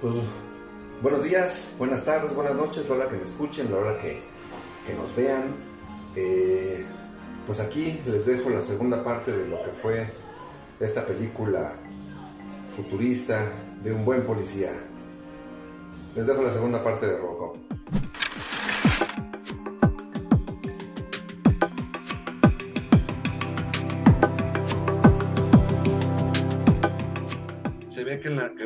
Pues buenos días, buenas tardes, buenas noches, la hora que me escuchen, la hora que, que nos vean. Eh, pues aquí les dejo la segunda parte de lo que fue esta película futurista de un buen policía. Les dejo la segunda parte de Robocop.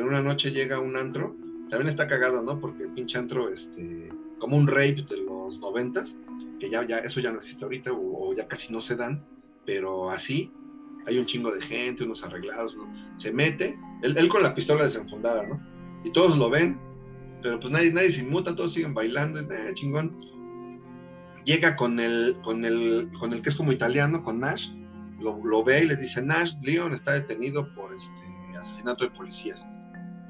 Una noche llega un antro. También está cagado, ¿no? Porque el pinche antro, este, como un rape de los noventas, que ya, ya, eso ya no existe ahorita, o, ya casi no se dan, pero así, hay un chingo de gente, unos arreglados, ¿no? Se mete, él, con la pistola desenfundada, ¿no? Y todos lo ven, pero pues nadie, nadie se inmuta, todos siguen bailando, chingón. Llega con el, con el, con el que es como italiano, con Nash, lo, lo ve y le dice, Nash, Leon está detenido por este asesinato de policías.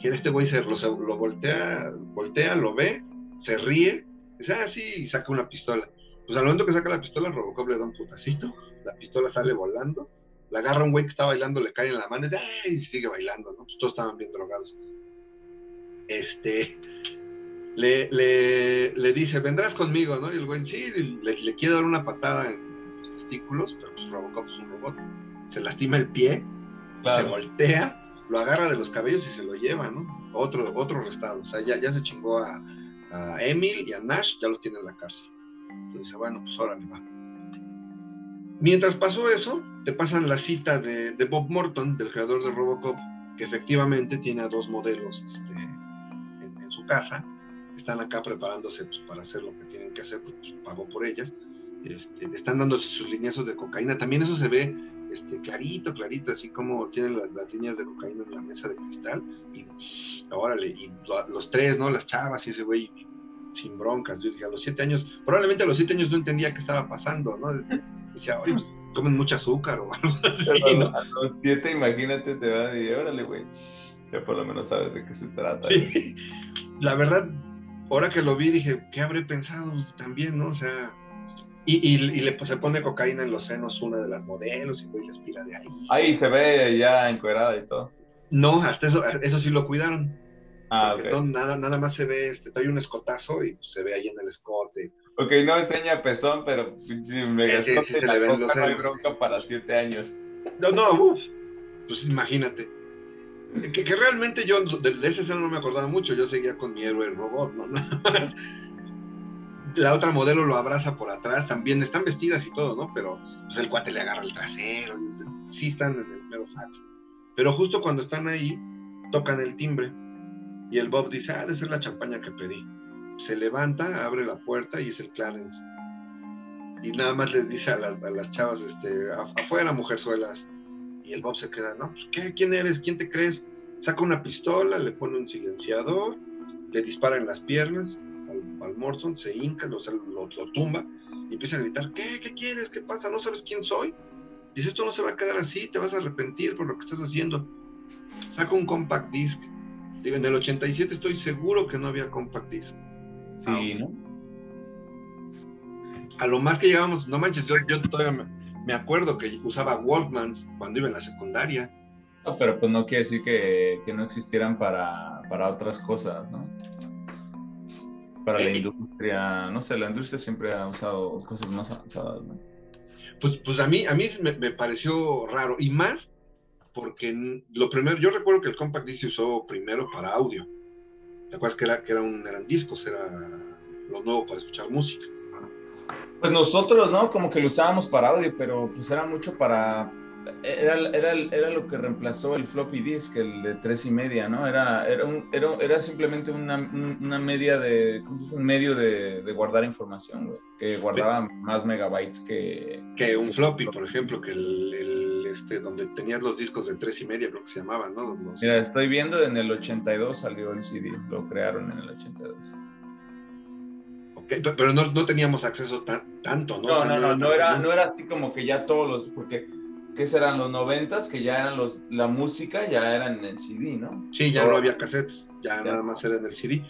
Que este güey se lo, voltea, voltea, lo ve, se ríe, dice, ah, sí, y saca una pistola. Pues al momento que saca la pistola, Robocop le da un putacito, la pistola sale volando, la agarra un güey que está bailando, le cae en la mano y, dice, "Ay", y sigue bailando, ¿no? Pues todos estaban bien drogados. Este, le, le, le dice, vendrás conmigo, ¿no? Y el güey, sí, le, le quiere dar una patada en los testículos, pero pues Robocop es un robot. Se lastima el pie, se voltea, lo agarra de los cabellos y se lo lleva, ¿no? Otro, otro arrestado. O sea, ya, ya se chingó a, a Emil y a Nash, ya los tiene en la cárcel. Entonces dice, bueno, pues órale, va. Mientras pasó eso, te pasan la cita de, de Bob Morton, del creador de Robocop, que efectivamente tiene a dos modelos este, en, su casa. Están acá preparándose pues, para hacer lo que tienen que hacer, pues pagó por ellas. Este, están dando sus lineazos de cocaína. También eso se ve este, clarito, clarito, así como tienen las, las líneas de cocaína en la mesa de cristal. Y órale, y lo- los tres, ¿no? Las chavas y ese güey sin broncas. Yo dije, a los siete años, probablemente a los siete años no entendía qué estaba pasando, ¿no? Decía, oye, pues comen mucho azúcar o algo así, ¿no? a los siete, imagínate, te va a decir, órale, güey. Ya por lo menos sabes de qué se trata. Sí. La verdad, ahora que lo vi, dije, ¿qué habré pensado también, no? O sea, y, y, y le pues, se pone cocaína en los senos una de las modelos y güey les pira de ahí. Ahí se ve ya encuerada y todo. No, hasta eso, eso sí lo cuidaron. Ah, porque ok. no, nada, nada más se ve, este, trae un escotazo y se ve ahí en el escote. Ok, no enseña pezón, pero pinche mega Sí, sí, se le ven los senos. bronca para siete años. No, no, uf, pues imagínate. Que, que realmente yo de, de esa escena no me acordaba mucho, yo seguía con mi héroe el robot, ¿no? La otra modelo lo abraza por atrás, también están vestidas y todo, ¿no? Pero pues el cuate le agarra el trasero, y, sí están en el mero fax. Pero justo cuando están ahí, tocan el timbre y el Bob dice, ah, debe ser la champaña que pedí. Se levanta, abre la puerta y es el Clarence. Y nada más les dice a las, a las chavas, este, "Af- afuera, mujerzuelas. Y el Bob se queda, no, pues, ¿qué? ¿Quién eres? ¿Quién te crees? Saca una pistola, le pone un silenciador, le dispara en las piernas al, al Morton, se hinca, lo, lo, lo tumba y empieza a gritar, ¿qué? ¿Qué quieres? ¿Qué pasa? ¿No sabes quién soy? Dice, esto no se va a quedar así, te vas a arrepentir por lo que estás haciendo. Saca un compact disc. Digo, en el 87 estoy seguro que no había compact disc. Sí, ¿no? A lo más que llegábamos, no manches, yo, yo todavía me, me acuerdo que usaba Walkmans cuando iba en la secundaria. No, pero pues no quiere decir que, que no existieran para, para otras cosas, ¿no? Para la Eh, industria, no sé, la industria siempre ha usado cosas más avanzadas, ¿no? Pues, pues a mí, a mí me, me pareció raro, y más porque lo primero, yo recuerdo que el compact disc se usó primero para audio. ¿Te acuerdas que, era, que era un, eran discos, era lo nuevo para escuchar música? Pues nosotros, ¿no? Como que lo usábamos para audio, pero pues era mucho para... Era, era, era lo que reemplazó el floppy disk, el de tres y media, ¿no? Era, era, un, era, era simplemente una, un- una media de... ¿Cómo se dice? Un medio de, de guardar información, güey. Que guardaba más megabytes que... Que un floppy, por ejemplo, que el, el, este, donde tenías los discos de tres y media, creo que se llamaban, ¿no? Los- Mira, estoy viendo en el 82 salió el CD, lo crearon en el 82. ok, pe- pero no, no teníamos acceso tan, tanto, ¿no? No, O sea, no, no, tan no era, no era así como que ya todos los, porque, ¿qué serán los noventas? Que ya eran los, la música ya era en el CD, ¿no? Sí, ya no había cassettes, ya, Ya. nada más era en el CD.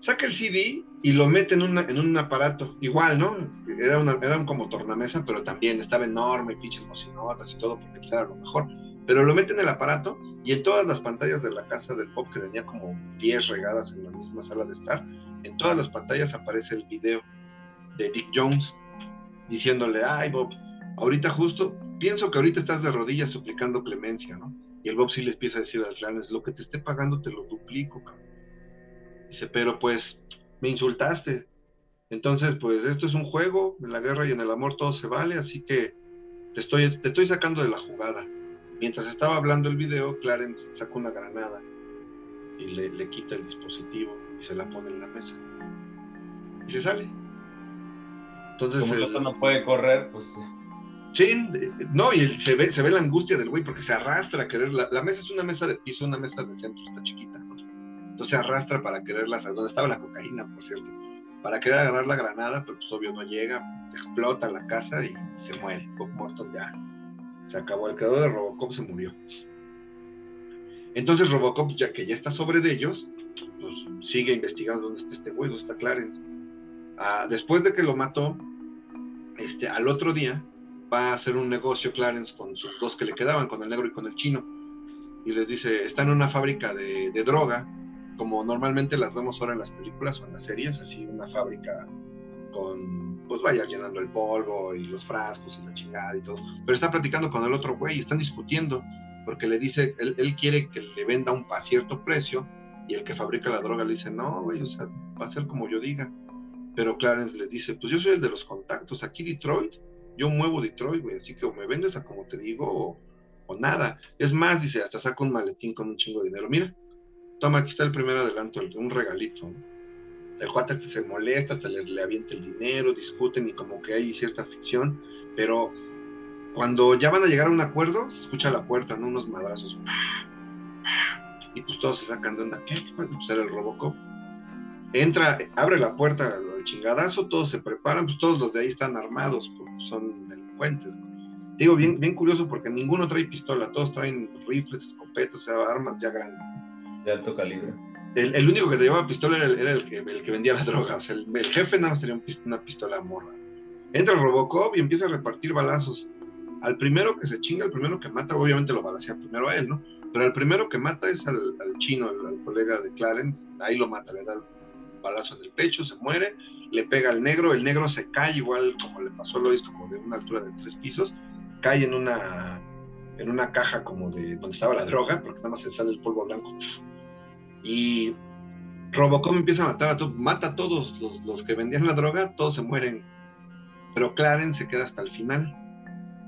Saca el CD y lo mete en, una- en un aparato, igual, ¿no? Era, una, era un como tornamesa, pero también estaba enorme, pinches bocinotas y todo, porque pues, era lo mejor. Pero lo mete en el aparato y en todas las pantallas de la casa del Bob, que tenía como 10 regadas en la misma sala de estar, en todas las pantallas aparece el video de Dick Jones diciéndole, ay Bob, ahorita justo, pienso que ahorita estás de rodillas suplicando clemencia, ¿no? Y el Bob sí le empieza a decir al Clarence, lo que te esté pagando te lo duplico, cabrón. Dice, pero pues me insultaste. Entonces, pues esto es un juego, en la guerra y en el amor todo se vale, así que te estoy, te estoy sacando de la jugada. Mientras estaba hablando el video, Clarence saca una granada y le, le quita el dispositivo y se la pone en la mesa. Y se sale. Entonces, Como el, no puede correr, pues Sí, no, y se ve, se ve la angustia del güey porque se arrastra a querer. La, mesa es una mesa de piso, una mesa de centro, está chiquita, ¿no? Entonces se arrastra para quererla, donde estaba la cocaína, por cierto, para querer agarrar la granada, pero pues obvio no llega, explota la casa y se muere. Bob Morton ya se acabó. El creador de Robocop se murió. Entonces Robocop, ya que ya está sobre de ellos, pues sigue investigando dónde está este güey, dónde está Clarence. Ah, después de que lo mató, este, al otro día va a hacer un negocio Clarence con sus dos que le quedaban, con el negro y con el chino. Y les dice, está en una fábrica de, droga, como normalmente las vemos ahora en las películas o en las series, así una fábrica con, pues vaya llenando el polvo y los frascos y la chingada y todo. Pero está platicando con el otro güey y están discutiendo, porque le dice, él, quiere que le venda un a cierto precio y el que fabrica la droga le dice, no, güey, o sea, va a ser como yo diga. Pero Clarence le dice, pues yo soy el de los contactos, aquí Detroit yo muevo Detroit, güey, así que o me vendes a como te digo o, nada. Es más, dice, hasta saca un maletín con un chingo de dinero. Mira, toma, aquí está el primer adelanto, un regalito. El cuate este se molesta, hasta le, le avienta el dinero, discuten y como que hay cierta ficción, pero cuando ya van a llegar a un acuerdo, se escucha la puerta, ¿no? Unos madrazos. Y pues todos se sacan de onda. ¿Qué? Pues era el Robocop. Entra, abre la puerta chingadazo, todos se preparan, pues todos los de ahí están armados, son delincuentes. Digo, bien, bien curioso porque ninguno trae pistola, todos traen rifles, escopetas, o sea, armas ya grandes. De alto calibre. El, el único que te llevaba pistola era, el, era el, que, el, que, vendía la droga, o sea, el, el, jefe nada más tenía una pistola morra. Entra el Robocop y empieza a repartir balazos. Al primero que se chinga, al primero que mata, obviamente lo balacea primero a él, ¿no? Pero al primero que mata es al, al chino, al, al, colega de Clarence, ahí lo mata, le da balazo en el pecho, se muere, le pega al negro, el negro se cae igual como le pasó a Lois, como de una altura de tres pisos, cae en una, en una caja como de donde estaba la droga, porque nada más se sale el polvo blanco. Y Robocop empieza a matar a todos, mata a todos los, los, que vendían la droga, todos se mueren. Pero Clarence se queda hasta el final.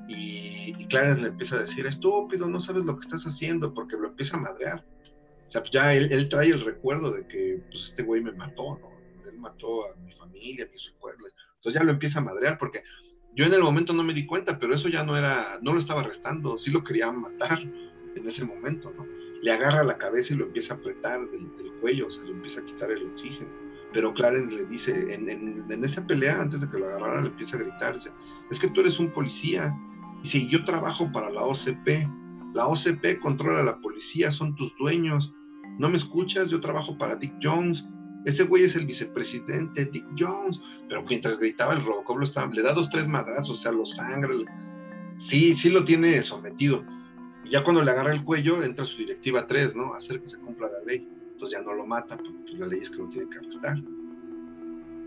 Y, y, Clarence le empieza a decir, estúpido, no sabes lo que estás haciendo, porque lo empieza a madrear. O sea, pues ya él, trae el recuerdo de que pues, este güey me mató, ¿no? Él mató a mi familia, a mis recuerdos. Entonces ya lo empieza a madrear porque yo en el momento no me di cuenta, pero eso ya no era, no lo estaba arrestando, sí lo quería matar en ese momento, ¿no? Le agarra la cabeza y lo empieza a apretar del, cuello, o sea, le empieza a quitar el oxígeno. Pero Clarence le dice, en, en, esa pelea, antes de que lo agarrara, le empieza a gritar, dice, es que tú eres un policía. Dice, yo trabajo para la OCP. La OCP controla a la policía, son tus dueños. ¿No me escuchas? Yo trabajo para Dick Jones. Ese güey es el vicepresidente, Dick Jones. Pero mientras gritaba el Robocop lo estaba, le da dos, tres madrazos, o sea, lo sangre. Sí, sí lo tiene sometido. Y ya cuando le agarra el cuello, entra su directiva 3, ¿no? Hacer que se cumpla la ley. Entonces ya no lo mata, porque pues, la ley es que lo tiene que arrestar.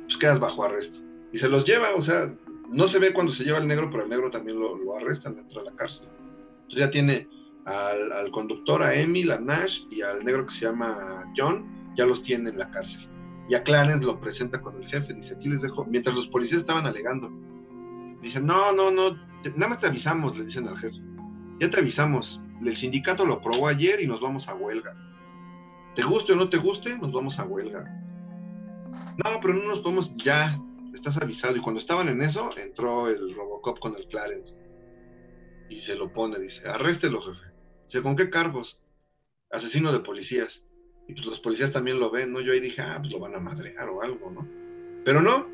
Pues quedas bajo arresto. Y se los lleva, o sea, no se ve cuando se lleva el negro, pero el negro también lo, lo arrestan dentro de la cárcel. Entonces ya tiene al, conductor, a Emil, a Nash y al negro que se llama John, ya los tiene en la cárcel. Y a Clarence lo presenta con el jefe, dice, aquí les dejo, mientras los policías estaban alegando, dicen, no, no, no, nada más te avisamos, le dicen al jefe, ya te avisamos, el sindicato lo aprobó ayer y nos vamos a huelga. Te guste o no te guste, nos vamos a huelga. No, pero no nos podemos, ya, estás avisado. Y cuando estaban en eso, entró el Robocop con el Clarence. Y se lo pone, dice, arréstelo, jefe. ¿Con qué cargos? Asesino de policías. Y pues los policías también lo ven, ¿no? Yo ahí dije, ah, pues lo van a madrear o algo, ¿no? Pero no,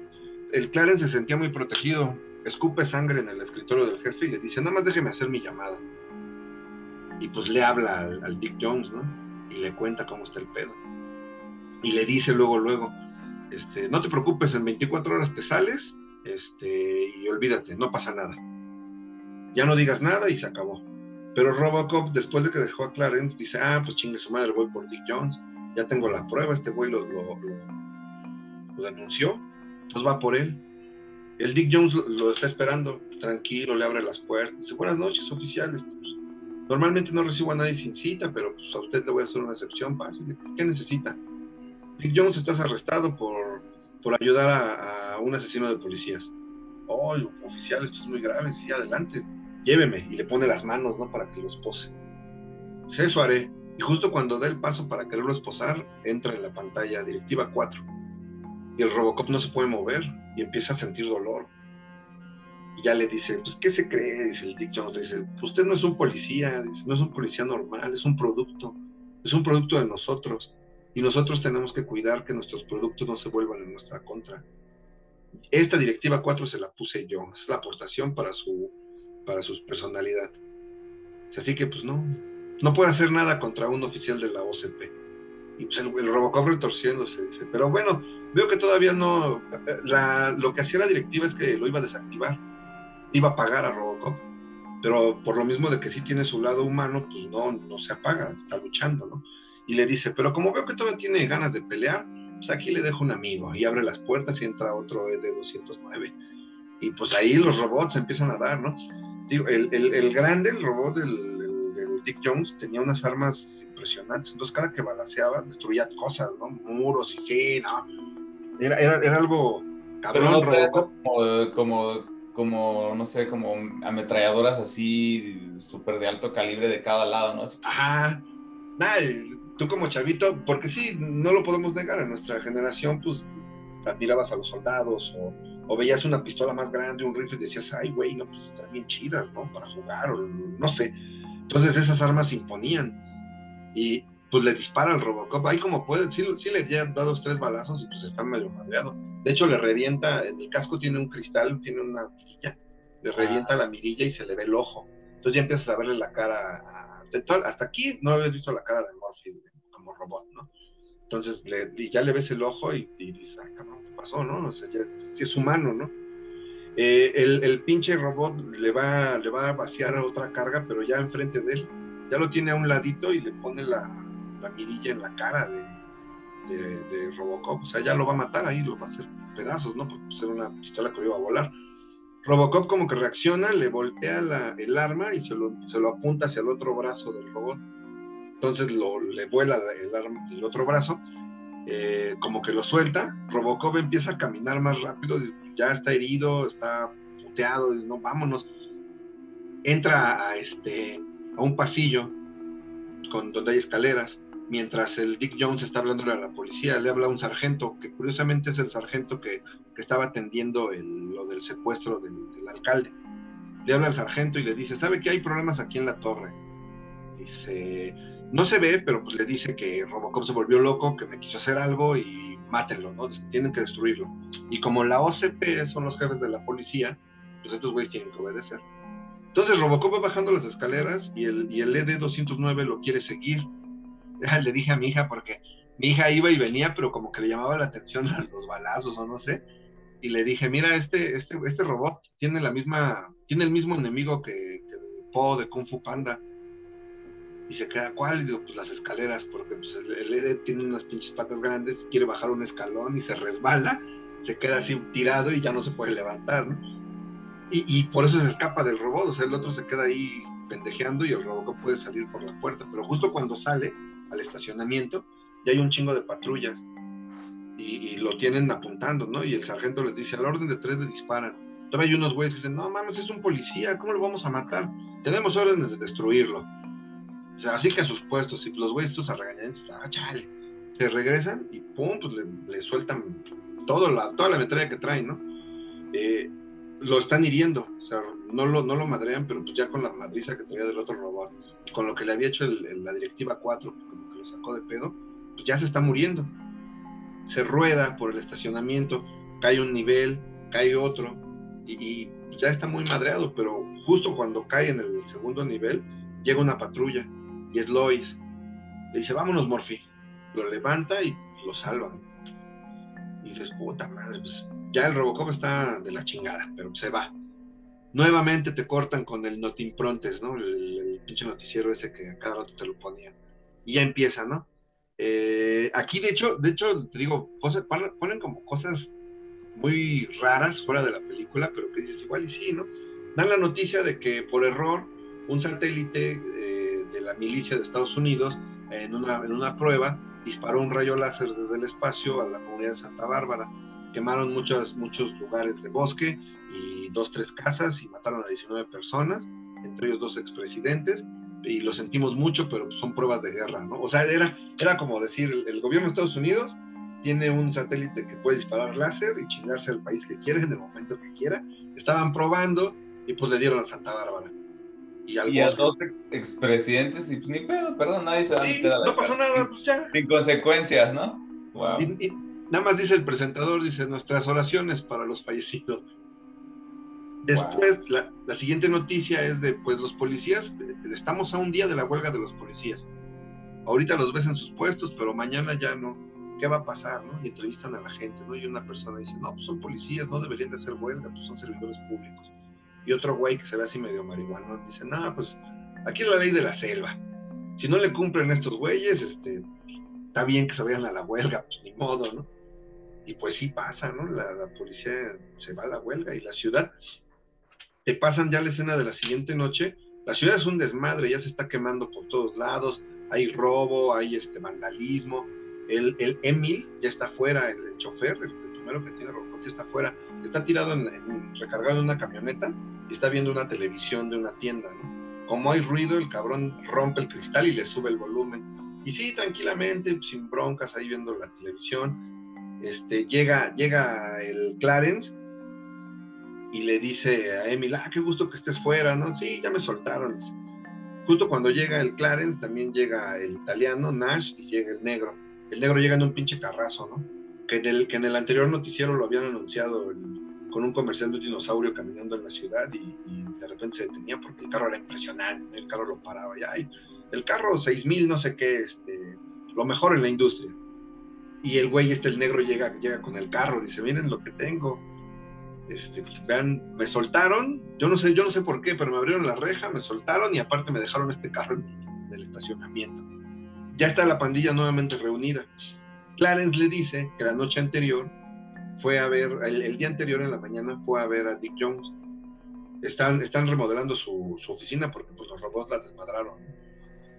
el Clarence se sentía muy protegido. Escupe sangre en el escritorio del jefe y le dice, nada más déjeme hacer mi llamada. Y pues le habla al, al Dick Jones, ¿no? Y le cuenta cómo está el pedo. Y le dice luego, luego, este, no te preocupes, en 24 horas te sales, este, y olvídate, no pasa nada. Ya no digas nada y se acabó. Pero Robocop, después de que dejó a Clarence, dice, ah, pues chingue su madre, voy por Dick Jones, ya tengo la prueba, este güey lo, lo, denunció, entonces va por él. El Dick Jones lo, está esperando, tranquilo, le abre las puertas, dice, buenas noches, oficiales. Pues, normalmente no recibo a nadie sin cita, pero pues a usted le voy a hacer una excepción, fácil. ¿Qué necesita? Dick Jones, estás arrestado por, por ayudar a, a un asesino de policías. Oh, oficial, esto es muy grave, sí, adelante lléveme, y le pone las manos, ¿no? Para que lo espose. Pues eso haré. Y justo cuando da el paso para quererlo esposar, entra en la pantalla directiva 4. Y el Robocop no se puede mover y empieza a sentir dolor. Y ya le dice, pues, ¿qué se cree? Dice el Dick Jones, dice, usted no es un policía, no es un policía normal, es un producto, es un producto de nosotros. Y nosotros tenemos que cuidar que nuestros productos no se vuelvan en nuestra contra. Esta directiva 4 se la puse yo, es la aportación para su para su personalidad. Así que pues no, no puede hacer nada contra un oficial de la OCP. Y pues el, Robocop retorciéndose, dice, pero bueno, veo que todavía no, la, lo que hacía la directiva es que lo iba a desactivar, iba a pagar a Robocop, pero por lo mismo de que sí tiene su lado humano, pues no, no se apaga, está luchando, ¿no? Y le dice, pero como veo que todavía tiene ganas de pelear, pues aquí le dejo un amigo, y abre las puertas y entra otro ED-209. Y pues ahí los robots empiezan a dar, ¿no? El, el, grande, el robot del, Dick Jones, tenía unas armas impresionantes. Entonces, cada que balanceaba, destruía cosas, ¿no? Muros y sí, ¿no? Era, era, era algo cabrón, como, como, como, no sé, como ametralladoras así, súper de alto calibre de cada lado, ¿no? Ajá. Nada, tú como chavito, porque sí, no lo podemos negar, en nuestra generación, pues, admirabas a los soldados o o veías una pistola más grande, un rifle y decías, ay, güey, no, pues están bien chidas, ¿no? Para jugar, o no sé. Entonces esas armas se imponían. Y pues le dispara al Robocop, ahí como pueden, sí, sí le han dado dos, tres balazos y pues está medio madreado. De hecho, le revienta, en el casco tiene un cristal, tiene una mirilla, le revienta la mirilla y se le ve el ojo. Entonces ya empiezas a verle la cara. hasta aquí no habías visto la cara de Morphy como robot, ¿no? Entonces le, y ya le ves el ojo y, dices, ah, cabrón, ¿qué pasó, no? O sea, ya es humano, ¿no? Eh, el, pinche robot le va, le va a vaciar otra carga, pero ya enfrente de él. Ya lo tiene a un ladito y le pone la, la mirilla en la cara de, Robocop. O sea, ya lo va a matar ahí, lo va a hacer pedazos, ¿no? Porque ser una pistola que lo iba a volar. Robocop como que reacciona, le voltea el arma y se lo, se lo apunta hacia el otro brazo del robot entonces lo, le vuela el, otro brazo, eh, como que lo suelta, Robocop empieza a caminar más rápido, ya está herido, está puteado, dice, no, vámonos. Entra a, este, a un pasillo con, donde hay escaleras, mientras el Dick Jones está hablándole a la policía, le habla a un sargento, que curiosamente es el sargento que, que estaba atendiendo el, lo del secuestro del, del alcalde. Le habla al sargento y le dice, ¿sabe que hay problemas aquí en la torre? Dice, no se ve, pero pues le dice que Robocop se volvió loco, que me quiso hacer algo y mátenlo, ¿no? Tienen que destruirlo. Y como la OCP son los jefes de la policía, pues estos güeyes tienen que obedecer. Entonces Robocop va bajando las escaleras y el, y el ED-209 lo quiere seguir. Le dije a mi hija porque mi hija iba y venía, pero como que le llamaba la atención los balazos o no sé. Y le dije, mira, este, este, este robot tiene la misma, tiene el mismo enemigo que, que Po de Kung Fu Panda y se queda, ¿cuál? Y digo, pues las escaleras, porque pues, el, el tiene unas pinches patas grandes, quiere bajar un escalón y se resbala, se queda así tirado y ya no se puede levantar, ¿no? Y, y, por eso se escapa del robot, o sea, el otro se queda ahí pendejeando y el robot puede salir por la puerta, pero justo cuando sale al estacionamiento, ya hay un chingo de patrullas y, lo tienen apuntando, ¿no? Y el sargento les dice, al orden de tres le disparan. Todavía hay unos güeyes que dicen, no mames, es un policía, ¿cómo lo vamos a matar? Tenemos órdenes de destruirlo o sea, así que a sus puestos, y los güeyes estos a ah, chale, se regresan y pum, pues le, sueltan todo la, toda la metralla que traen, ¿no? Eh, lo están hiriendo, o sea, no lo, no lo madrean, pero pues ya con la madriza que traía del otro robot, con lo que le había hecho la directiva 4, como que lo sacó de pedo, pues ya se está muriendo. Se rueda por el estacionamiento, cae un nivel, cae otro, y ya está muy madreado, pero justo cuando cae en el segundo nivel, llega una patrulla y es Lois. Le dice, vámonos, Morphy. Lo levanta y lo salvan. Y dices, puta madre, pues ya el Robocop está de la chingada, pero se va. nuevamente te cortan con el notimprontes, ¿no? El, pinche noticiero ese que cada rato te lo ponían. Y ya empieza, ¿no? Eh, aquí, de hecho, de hecho, te digo, ponen como cosas muy raras fuera de la película, pero que dices igual y sí, ¿no? Dan la noticia de que por error un satélite eh, la milicia de Estados Unidos en una, en una prueba disparó un rayo láser desde el espacio a la comunidad de Santa Bárbara. Quemaron muchos, muchos lugares de bosque y dos, tres casas y mataron a 19 personas, entre ellos dos expresidentes, y lo sentimos mucho, pero son pruebas de guerra, ¿no? O sea, era, era como decir, el, gobierno de Estados Unidos tiene un satélite que puede disparar láser y chingarse al país que quiera en el momento que quiera. Estaban probando y pues le dieron a Santa Bárbara. Y, a dos expresidentes y pues ni pedo, perdón, nadie se va a meter a No pasó nada, pues ya. Sin consecuencias, ¿no? Wow. y, nada más dice el presentador, dice nuestras oraciones para los fallecidos. Después, la, siguiente noticia es de, pues los policías, estamos a un día de la huelga de los policías. Ahorita los ves en sus puestos, pero mañana ya no. ¿Qué va a pasar? ¿no? Y entrevistan a la gente, ¿no? Y una persona dice, no, pues son policías, no deberían de hacer huelga, pues son servidores públicos. Y otro güey que se ve así medio marihuana dice, no, pues aquí es la ley de la selva. Si no le cumplen estos güeyes, este, está bien que se vayan a la huelga, pues ni modo, ¿no? Y pues sí pasa, ¿no? La, la policía se va a la huelga y la ciudad te pasan ya la escena de la siguiente noche, la ciudad es un desmadre, ya se está quemando por todos lados, hay robo, hay este vandalismo, el, el Emil ya está fuera, el, chofer, el, primero que tiene robo, ya está fuera, está tirado recargado en una camioneta y está viendo una televisión de una tienda, ¿no? Como hay ruido, el cabrón rompe el cristal y le sube el volumen. Y sí, tranquilamente, sin broncas, ahí viendo la televisión. Este, llega, llega el Clarence y le dice a Emil, ah, qué gusto que estés fuera, ¿no? Sí, ya me soltaron. Justo cuando llega el Clarence, también llega el italiano, Nash, y llega el negro. El negro llega en un pinche carrazo, ¿no? Que en el, que en el anterior noticiero lo habían anunciado con un comercial de dinosaurio caminando en la ciudad y, de repente se detenía porque el carro era impresionante, el carro lo paraba. Y el carro 6000, no sé qué, este, lo mejor en la industria. Y el güey, este, el negro, llega, llega con el carro, dice, miren lo que tengo este, vean, me soltaron, yo no sé, yo no sé por qué, pero me abrieron la reja, me soltaron y aparte me dejaron este carro en el estacionamiento. Ya está la pandilla nuevamente reunida. Clarence le dice que la noche anterior fue a ver, el, día anterior en la mañana fue a ver a Dick Jones. Están, remodelando su, oficina porque pues, los robots la desmadraron.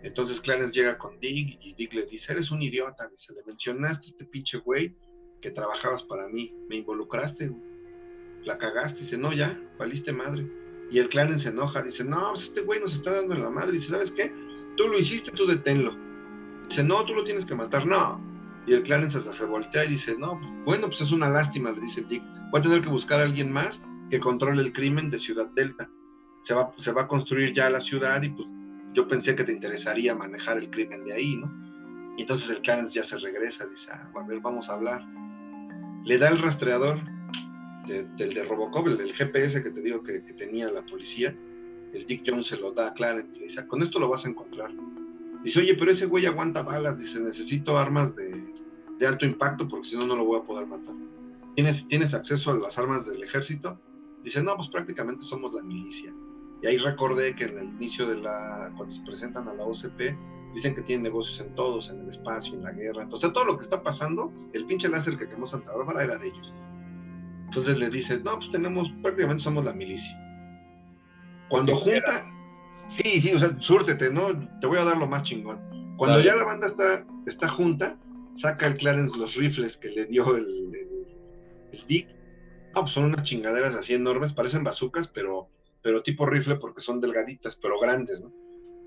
Entonces Clarence llega con Dick y Dick le dice, eres un idiota, dice, le mencionaste a este pinche güey que trabajabas para mí, me involucraste, la cagaste, dice, no, ya, valiste madre. Y el clan se enoja, dice, no, pues este güey nos está dando en la madre, dice, ¿sabes qué? Tú lo hiciste, tú deténlo. Dice, no, tú lo tienes que matar, no. Y el clan hasta se voltea y dice, no, bueno, pues es una lástima, le dice Dick. Voy a tener que buscar a alguien más que controle el crimen de Ciudad Delta. Se va, se va a construir ya la ciudad y pues yo pensé que te interesaría manejar el crimen de ahí, ¿no? Y entonces el clan ya se regresa, dice, ah, a ver, vamos a hablar. Le da el rastreador del de Robocop, el del GPS que te digo que, tenía la policía, el Dick Jones se lo da a Clarence y le dice, con esto lo vas a encontrar. Dice, oye, pero ese güey aguanta balas, dice, necesito armas de, de alto impacto porque si no, no lo voy a poder matar. ¿Tienes, ¿Tienes acceso a las armas del ejército? Dice, no, pues prácticamente somos la milicia. Y ahí recordé que en el inicio de la, cuando se presentan a la OCP, dicen que tienen negocios en todos, en el espacio, en la guerra. Entonces, todo lo que está pasando, el pinche láser que quemó Santa Bárbara era de ellos. Entonces le dice, no, pues tenemos, prácticamente somos la milicia. Cuando junta, sí, sí, o sea, súrtete, ¿no? Te voy a dar lo más chingón. Cuando ya la banda está, está junta, saca el Clarence los rifles que le dio el, Dick. No, pues son unas chingaderas así enormes, parecen bazucas, pero, pero tipo rifle porque son delgaditas, pero grandes, ¿no?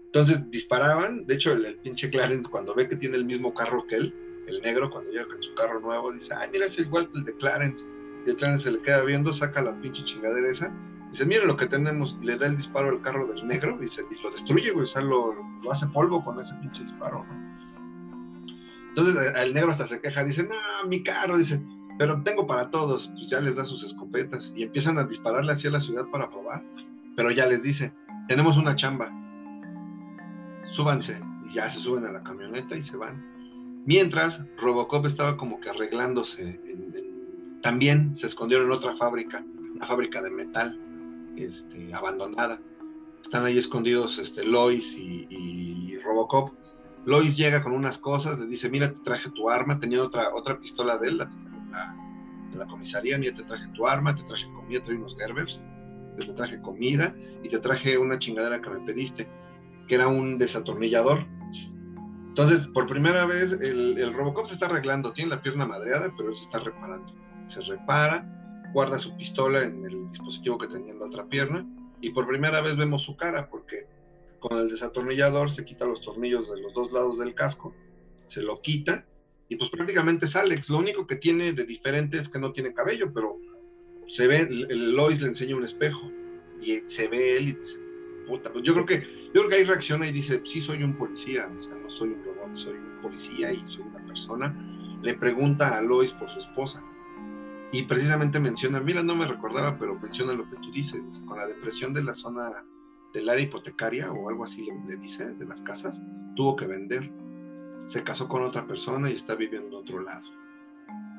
Entonces disparaban, de hecho el, pinche Clarence cuando ve que tiene el mismo carro que él, el negro, cuando llega con su carro nuevo, dice, ay, mira, es igual que el de Clarence y el Clarence se le queda viendo, saca la pinche chingadera esa, dice, miren lo que tenemos, le da el disparo al carro del negro, y, y lo destruye, güey, o sea, lo, hace polvo con ese pinche disparo, ¿no? Entonces el negro hasta se queja, dice, no, mi carro, dice, pero tengo para todos, pues ya les da sus escopetas, y empiezan a dispararle hacia la ciudad para probar, pero ya les dice, tenemos una chamba, súbanse, y ya se suben a la camioneta y se van. Mientras, Robocop estaba como que arreglándose también se escondieron en otra fábrica, una fábrica de metal. este, abandonada. Están ahí escondidos este, Lois y, Robocop. Lois llega con unas cosas, le dice, mira, te traje tu arma, tenía otra, otra pistola de él, la, de la comisaría, mira, te traje tu arma, te traje comida, te traje unos Gerbers, te traje comida y te traje una chingadera que me pediste, que era un desatornillador. Entonces, por primera vez, el, el Robocop se está arreglando, tiene la pierna madreada, pero se está reparando. Se repara, guarda su pistola en el dispositivo que tenía en la otra pierna y por primera vez vemos su cara porque con el desatornillador se quita los tornillos de los dos lados del casco, se lo quita y pues prácticamente es Alex. Lo único que tiene de diferente es que no tiene cabello, pero se ve, el Lois le enseña un espejo y se ve él y dice, puta, pues yo creo que, yo creo que ahí reacciona y dice, sí soy un policía, o sea, no soy un robot, soy un policía y soy una persona. Le pregunta a Lois por su esposa y precisamente menciona, mira, no me recordaba, pero menciona lo que tú dices, con la depresión de la zona del área hipotecaria o algo así le, dice, de las casas, tuvo que vender. Se casó con otra persona y está viviendo en otro lado.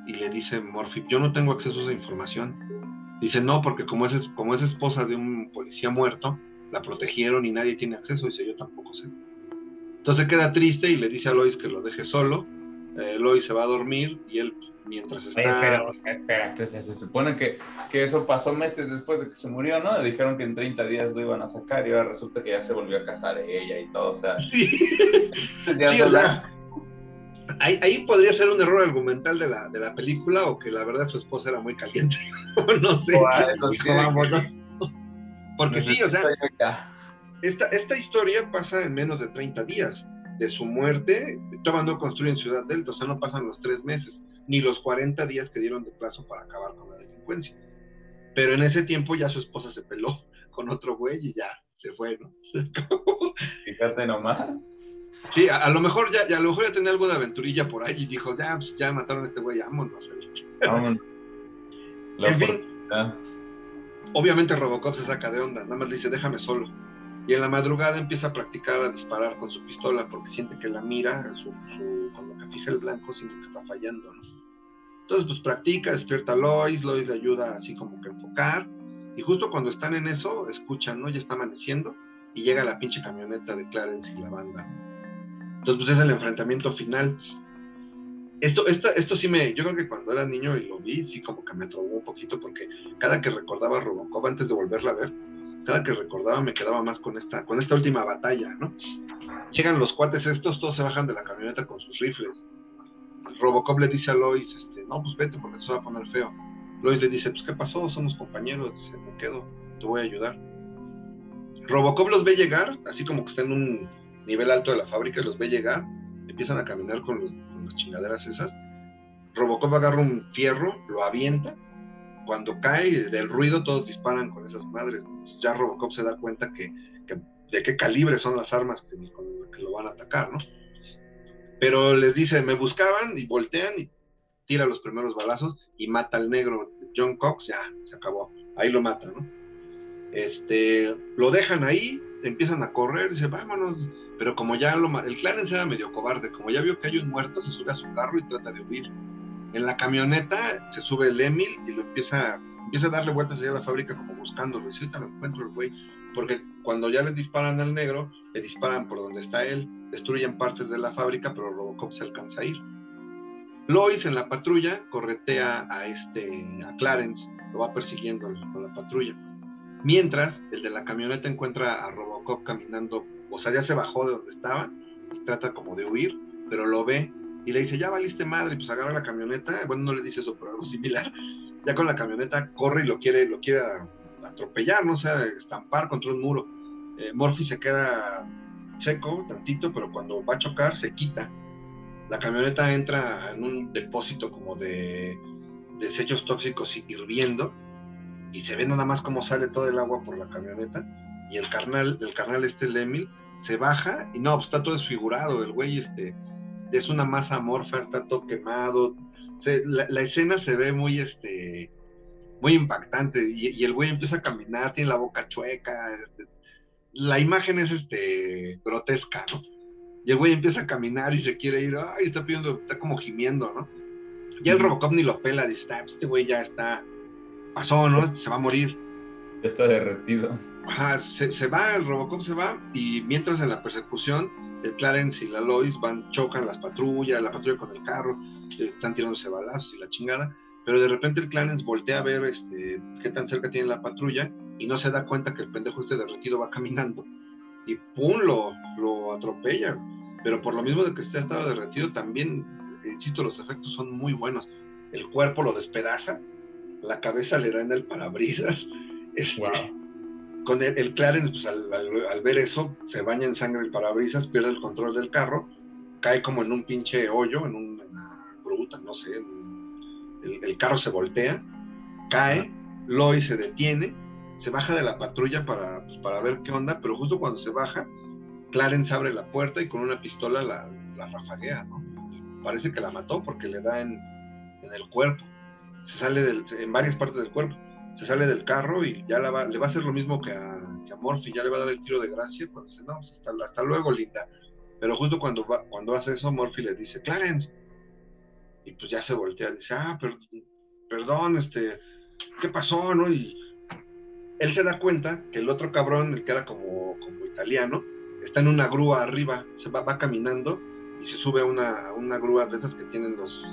Y le dice Morphy, yo no tengo acceso a esa información. Dice, no, porque como es, como es esposa de un policía muerto, la protegieron y nadie tiene acceso. Dice, yo tampoco sé. Entonces queda triste y le dice a Lois que lo deje solo. Eh, Lois se va a dormir y él mientras está... pero, espérate, se, supone que, que, eso pasó meses después de que se murió, ¿no? Dijeron que en 30 días lo iban a sacar y ahora resulta que ya se volvió a casar ella y todo, o sea... Sí, sí o sea, ahí, ahí, podría ser un error argumental de la, de la película o que la verdad su esposa era muy caliente, no sé, Porque sí, o sea, esta, esta historia pasa en menos de 30 días de su muerte, todavía no construyen Ciudad Delta, o sea, no pasan los tres meses ni los 40 días que dieron de plazo para acabar con la delincuencia. Pero en ese tiempo ya su esposa se peló con otro güey y ya se fue, ¿no? Fíjate nomás. Sí, a, lo mejor ya, a lo mejor ya tenía algo de aventurilla por ahí y dijo, ya, pues, ya mataron a este güey, vámonos. Vámonos. en fin, obviamente Robocop se saca de onda, nada más le dice, déjame solo. Y en la madrugada empieza a practicar a disparar con su pistola porque siente que la mira, su, con lo que fija el blanco, siente que está fallando, ¿no? Entonces, pues practica, despierta a Lois, Lois le ayuda así como que a enfocar, y justo cuando están en eso, escuchan, ¿no? Ya está amaneciendo, y llega la pinche camioneta de Clarence y la banda. Entonces, pues es el enfrentamiento final. Esto, esto, esto sí me, yo creo que cuando era niño y lo vi, sí como que me trobó un poquito, porque cada que recordaba a Robocop antes de volverla a ver, cada que recordaba me quedaba más con esta, con esta última batalla, ¿no? Llegan los cuates estos, todos se bajan de la camioneta con sus rifles. Robocop le dice a Lois, este, no, pues vete porque se va a poner feo. Lois le dice, pues ¿qué pasó? Somos compañeros, dice, me quedo, te voy a ayudar. Robocop los ve llegar, así como que está en un nivel alto de la fábrica, los ve llegar, empiezan a caminar con, con las chingaderas esas. Robocop agarra un fierro, lo avienta cuando cae del ruido todos disparan con esas madres. Ya Robocop se da cuenta que, de qué calibre son las armas que, con las que lo van a atacar, ¿no? Pero les dice, me buscaban y voltean y tira los primeros balazos y mata al negro John Cox, ya, se acabó. Ahí lo mata, ¿no? Este, lo dejan ahí, empiezan a correr, dice, vámonos. Pero como ya lo el Clarence era medio cobarde, como ya vio que hay un muerto, se sube a su carro y trata de huir en la camioneta se sube el Emil y lo empieza, empieza a darle vueltas allá a la fábrica como buscándolo. Y ahorita lo encuentro el güey. Porque cuando ya le disparan al negro, le disparan por donde está él, destruyen partes de la fábrica, pero Robocop se alcanza a ir. Lois en la patrulla corretea a este a Clarence, lo va persiguiendo con la patrulla. Mientras el de la camioneta encuentra a Robocop caminando, o sea, ya se bajó de donde estaba y trata como de huir, pero lo ve y le dice, ya valiste madre, pues agarra la camioneta, bueno, no le dice eso, pero algo similar, ya con la camioneta corre y lo quiere, lo quiere atropellar, no o sea, estampar contra un muro. Eh, se queda seco tantito, pero cuando va a chocar se quita. La camioneta entra en un depósito como de desechos tóxicos hirviendo y se ve nada más cómo sale todo el agua por la camioneta y el carnal, el carnal este, el se baja y no, pues, está todo desfigurado, el güey este es una masa amorfa, está todo quemado. la, escena se ve muy, este, muy impactante y, el güey empieza a caminar, tiene la boca chueca. Este, la imagen es este, grotesca, ¿no? Y el güey empieza a caminar y se quiere ir, ay, está pidiendo, está como gimiendo, ¿no? Ya el Robocop ni lo pela, dice, ah, este güey ya está, pasó, ¿no? Se va a morir. está derretido. Ajá, se, se, va, el Robocop se va, y mientras en la persecución, el Clarence y la Lois van, chocan las patrullas, la patrulla con el carro, están tirándose balazos y la chingada, pero de repente el Clarence voltea a ver este, qué tan cerca tiene la patrulla y no se da cuenta que el pendejo este derretido va caminando y ¡pum! lo, lo atropella. Pero por lo mismo de que esté estado derretido, también, insisto, los efectos son muy buenos. El cuerpo lo despedaza, la cabeza le da en el parabrisas. Este, Con el, Clarence, pues al, ver eso, se baña en sangre el parabrisas, pierde el control del carro, cae como en un pinche hoyo, en, una gruta, no sé. el, carro se voltea, cae, Lois se detiene, se baja de la patrulla para, pues, para ver qué onda, pero justo cuando se baja, Clarence abre la puerta y con una pistola la, la rafaguea, ¿no? Parece que la mató porque le da en, el cuerpo. Se sale del, en varias partes del cuerpo. Se sale del carro y ya le va a hacer lo mismo que a, que Morphy, ya le va a dar el tiro de gracia cuando dice, no, pues, hasta, hasta, luego, linda. Pero justo cuando, va, cuando hace eso, Morphy le dice, Clarence. Y pues ya se voltea, dice, ah, perdón, este, ¿qué pasó, no? Y él se da cuenta que el otro cabrón, el que era como, como italiano, está en una grúa arriba, se va, va caminando y se sube a una, una, grúa de esas que tienen los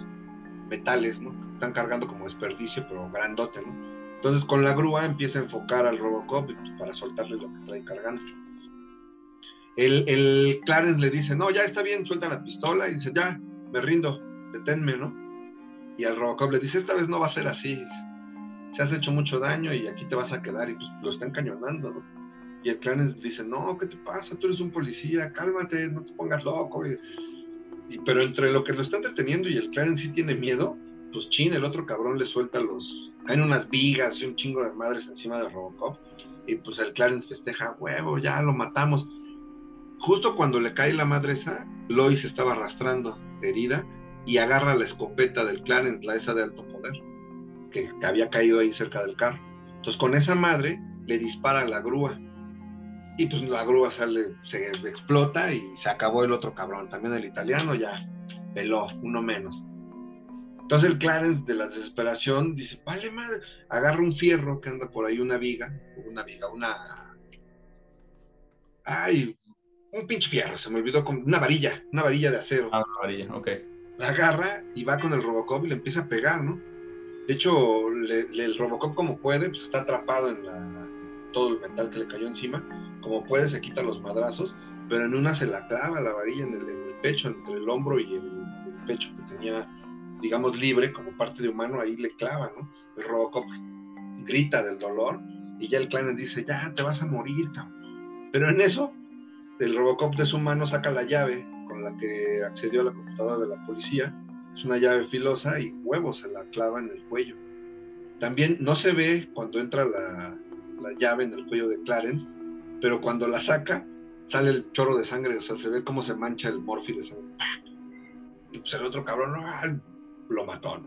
metales, ¿no? Están cargando como desperdicio, pero grandote, ¿no? Entonces con la grúa empieza a enfocar al Robocop para soltarle lo que trae cargando. El, el Clarence le dice, no, ya está bien, suelta la pistola y dice, ya, me rindo, deténme, ¿no? Y al Robocop le dice, esta vez no va a ser así, se has hecho mucho daño y aquí te vas a quedar y pues lo están cañonando, ¿no? Y el Clarence dice, no, ¿qué te pasa? Tú eres un policía, cálmate, no te pongas loco. Y, pero entre lo que lo están deteniendo y el Clarence sí tiene miedo, pues chin, el otro cabrón le suelta los... Caen unas vigas y un chingo de madres encima de Robocop. Y pues el Clarence festeja, huevo, ya lo matamos. Justo cuando le cae la madresa, Lois estaba arrastrando, herida, y agarra la escopeta del Clarence, la esa de alto poder que, había caído ahí cerca del carro. Entonces con esa madre le dispara la grúa. Y pues la grúa sale, se explota y se acabó el otro cabrón. También el italiano ya peló, uno menos. Entonces el Clarence de la desesperación dice, vale madre, agarra un fierro que anda por ahí, una viga, una viga, una... Ay, un pinche fierro, se me olvidó, una varilla, una varilla de acero. Ah, una varilla, ok. La agarra y va con el Robocop y le empieza a pegar, ¿no? De hecho, el Robocop como puede, pues está atrapado en la, todo el metal que le cayó encima. Como puede, se quita los madrazos, pero en una se la clava la varilla en el, pecho, entre el hombro y el, pecho que tenía, digamos, libre como parte de humano, ahí le clava, ¿no? El Robocop grita del dolor y ya el Clarence dice, ya te vas a morir, cabrón. Pero en eso, el Robocop de su mano saca la llave con la que accedió a la computadora de la policía es una llave filosa y huevo se la clava en el cuello. También no se ve cuando entra la, llave en el cuello de Clarence, pero cuando la saca sale el chorro de sangre, o sea, se ve cómo se mancha el morfi de sangre. Y pues el otro cabrón ah, lo mató,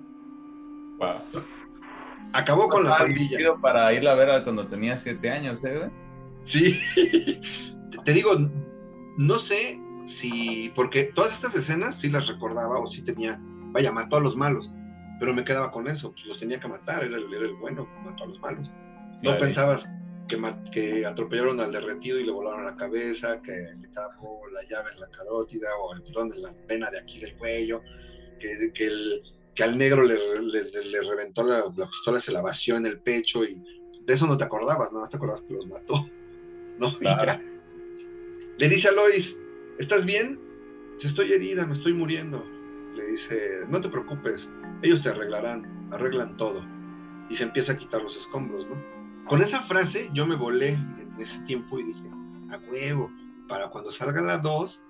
Acabó con la pandilla. Para irla a ver cuando tenía siete años, ¿eh? Sí, te digo, no sé si, porque todas estas escenas sí las recordaba o sí tenía vaya, mató a los malos, pero me quedaba con eso, pues los tenía que matar, era el, era el bueno, mató a los malos. No pensabas que, que, atropellaron al derretido y le volaron la cabeza, que le clavó la llave en la carótida o el perdón en la vena de aquí del cuello, que, que, el, que al negro le, le, reventó la, pistola, se la vació en el pecho y de eso no te acordabas, nada más te acordabas que los mató. ¿no? Le dice a Lois, ¿estás bien? Si estoy herida, me estoy muriendo le dice, no te preocupes, ellos te arreglarán, arreglan todo. Y se empieza a quitar los escombros, ¿no? Con esa frase yo me volé en ese tiempo y dije, a huevo, para cuando salga la 2,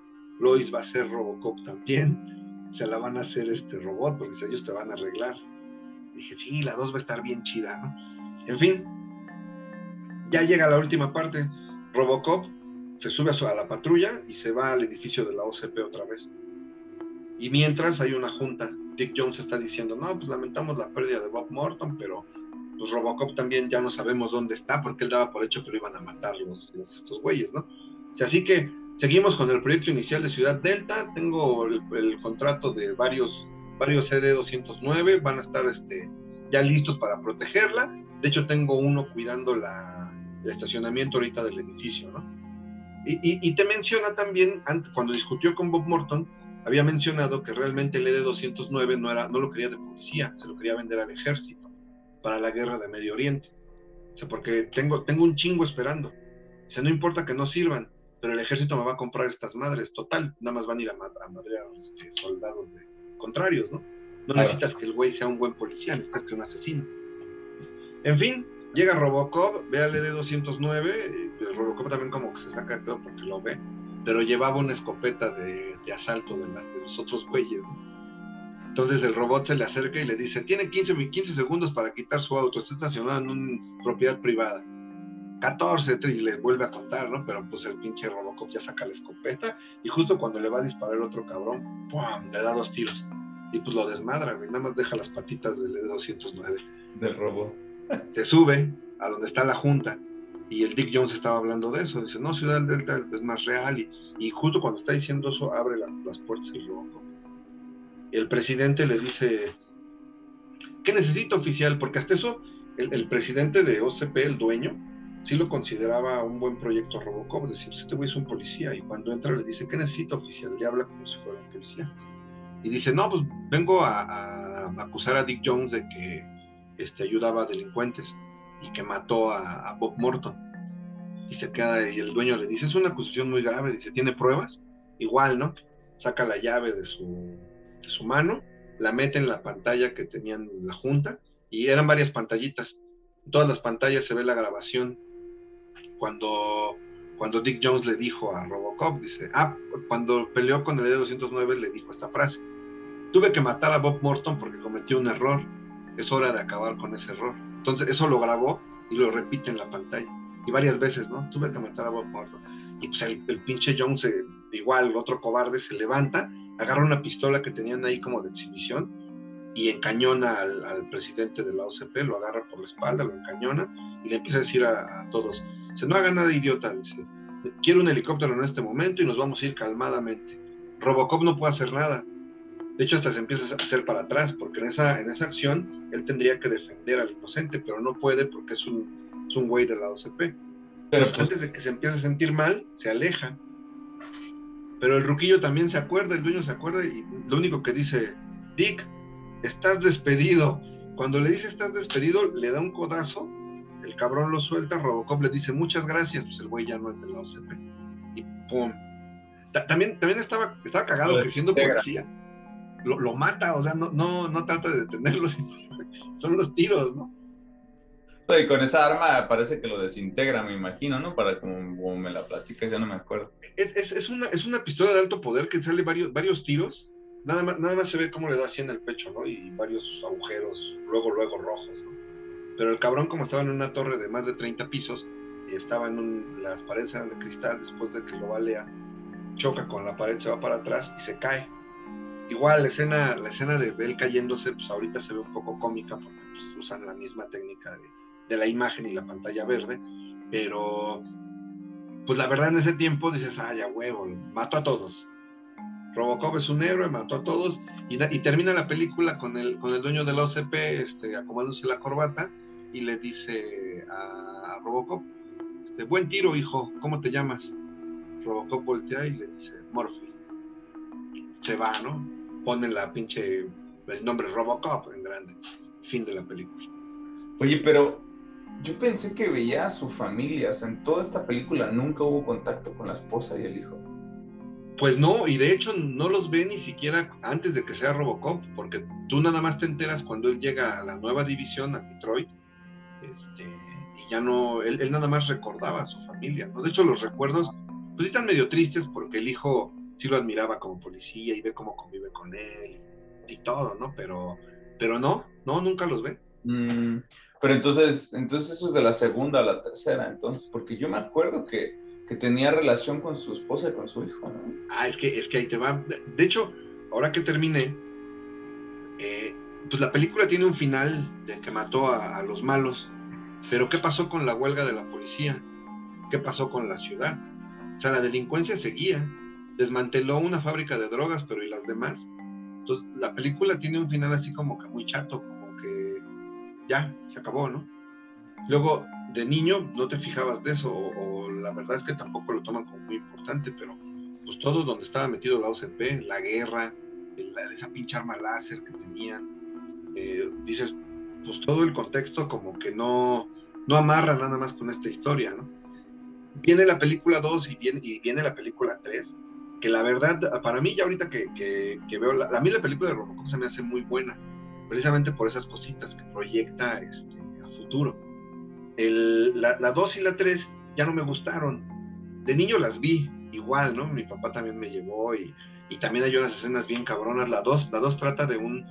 Lois va a ser Robocop también, se la van a hacer este robot, porque ellos te van a arreglar. Dije, sí, la 2 va a estar bien chida, ¿no? En fin, ya llega la última parte, Robocop se sube a, la patrulla y se va al edificio de la OCP otra vez. Y mientras hay una junta, Dick Jones está diciendo, no, pues lamentamos la pérdida de Bob Morton, pero pues Robocop también ya no sabemos dónde está, porque él daba por hecho que lo iban a matar los, estos güeyes, ¿no? así que seguimos con el proyecto inicial de Ciudad Delta, tengo el, contrato de varios, varios CD209, van a estar este, ya listos para protegerla. De hecho, tengo uno cuidando la, el estacionamiento ahorita del edificio, ¿no? Y, y, te menciona también, cuando discutió con Bob Morton, había mencionado que realmente el ED-209 no, era, no lo quería de policía, se lo quería vender al ejército para la guerra de Medio Oriente. O sea, porque tengo, tengo un chingo esperando. O sea, no importa que no sirvan, pero el ejército me va a comprar estas madres. Total, nada más van a ir a, a madrear a los este, soldados de, contrarios, ¿no? No necesitas que el güey sea un buen policía, necesitas que un asesino. En fin, llega Robocop, ve al ED-209, el Robocop también como que se saca de todo porque lo ve, pero llevaba una escopeta de, asalto de, de, los otros güeyes, Entonces el robot se le acerca y le dice, tiene 15, 15 segundos para quitar su auto, está estacionado en una propiedad privada. 14, y le vuelve a contar, ¿no? Pero pues el pinche Robocop ya saca la escopeta y justo cuando le va a disparar el otro cabrón, ¡pum! le da dos tiros. Y pues lo desmadra, güey, nada más deja las patitas del E209. Del robot. Se sube a donde está la junta y el Dick Jones estaba hablando de eso, dice, no, Ciudad del Delta es más real y, y justo cuando está diciendo eso abre las puertas el Robocop. El presidente le dice, ¿qué necesita oficial? Porque hasta eso el, el presidente de OCP, el dueño, sí lo consideraba un buen proyecto Robocop, decir, este güey es un policía, y cuando entra le dice, ¿qué necesita oficial? Le habla como si fuera un policía. Y dice, no, pues vengo a, acusar a Dick Jones de que este, ayudaba a delincuentes y que mató a, Bob Morton. Y se queda, y el dueño le dice, es una acusación muy grave, dice, ¿tiene pruebas? Igual, ¿no? Saca la llave de su, de su mano, la mete en la pantalla que tenían la junta, y eran varias pantallitas. En todas las pantallas se ve la grabación cuando, cuando Dick Jones le dijo a Robocop, dice, ah, cuando peleó con el E209 le dijo esta frase, tuve que matar a Bob Morton porque cometió un error, es hora de acabar con ese error. Entonces eso lo grabó y lo repite en la pantalla. Y varias veces, ¿no? Tuve que matar a Bob Morton. Y pues el, pinche Jones, igual, el otro cobarde, se levanta, agarra una pistola que tenían ahí como de exhibición y encañona al, presidente de la OCP, lo agarra por la espalda, lo encañona y le empieza a decir a todos, Dice, no haga nada idiota, dice. Quiero un helicóptero en este momento y nos vamos a ir calmadamente. Robocop no puede hacer nada. De hecho, hasta se empieza a hacer para atrás, porque en esa, en esa acción él tendría que defender al inocente, pero no puede porque es un, es un güey del la OCP. Pero pues, antes de que se empiece a sentir mal, se aleja. Pero el ruquillo también se acuerda, el dueño se acuerda y lo único que dice, Dick, estás despedido. Cuando le dice estás despedido, le da un codazo el cabrón lo suelta, Robocop le dice muchas gracias, pues el güey ya no es de la OCP. Y pum. también, también estaba, estaba cagado que siendo policía lo, mata, o sea, no, no, no trata de detenerlo, son los tiros, ¿no? Y con esa arma parece que lo desintegra, me imagino, ¿no? Para como, me la platicas, ya no me acuerdo. Es, es, una, es una pistola de alto poder que sale varios, varios tiros, nada más, nada más se ve cómo le da así en el pecho, ¿no? Y varios agujeros, luego, luego rojos, ¿no? Pero el cabrón, como estaba en una torre de más de 30 pisos, y estaba en las paredes eran de cristal, después de que lo balea, choca con la pared, se va para atrás y se cae. Igual la escena, la escena de él cayéndose, pues ahorita se ve un poco cómica porque pues, usan la misma técnica de, de la imagen y la pantalla verde, pero pues la verdad en ese tiempo dices, ay, ya huevo, mató a todos. Robocop es un héroe, mató a todos y, termina la película con el, con el dueño de la OCP este, acomodándose la corbata y le dice a, Robocop, este, buen tiro, hijo, ¿cómo te llamas? Robocop voltea y le dice, Morphy. Se va, ¿no? Pone la pinche, el nombre Robocop en grande. Fin de la película. Oye, pero yo pensé que veía a su familia, o sea, en toda esta película nunca hubo contacto con la esposa y el hijo. Pues no, y de hecho no los ve ni siquiera antes de que sea Robocop, porque tú nada más te enteras cuando él llega a la nueva división, a Detroit, este, y ya no, él, nada más recordaba a su familia, ¿no? De hecho, los recuerdos, pues están medio tristes porque el hijo sí lo admiraba como policía y ve cómo convive con él y, todo, ¿no? Pero, pero no, no, nunca los ve. Mm, pero entonces, entonces eso es de la segunda a la tercera, entonces, porque yo me acuerdo que, que tenía relación con su esposa y con su hijo, ¿no? Ah, es que, es que ahí te va. De hecho, ahora que terminé, eh, pues la película tiene un final de que mató a, los malos, pero ¿qué pasó con la huelga de la policía? ¿Qué pasó con la ciudad? O sea, la delincuencia seguía, desmanteló una fábrica de drogas, pero ¿y las demás? Entonces, la película tiene un final así como que muy chato, como que ya, se acabó, ¿no? Luego, de niño no te fijabas de eso, o, la verdad es que tampoco lo toman como muy importante, pero pues todo donde estaba metido la OCP, la guerra, esa pinche arma láser que tenían, eh, dices, pues todo el contexto como que no, no amarra nada más con esta historia, ¿no? Viene la película 2 y viene, y viene la película 3, que la verdad, para mí ya ahorita que, que, veo, la, a mí la película de Robocop se me hace muy buena, precisamente por esas cositas que proyecta este, a futuro. El, la, la 2 y la 3 ya no me gustaron. De niño las vi igual, ¿no? Mi papá también me llevó y, y también hay unas escenas bien cabronas. La 2 la dos trata de un,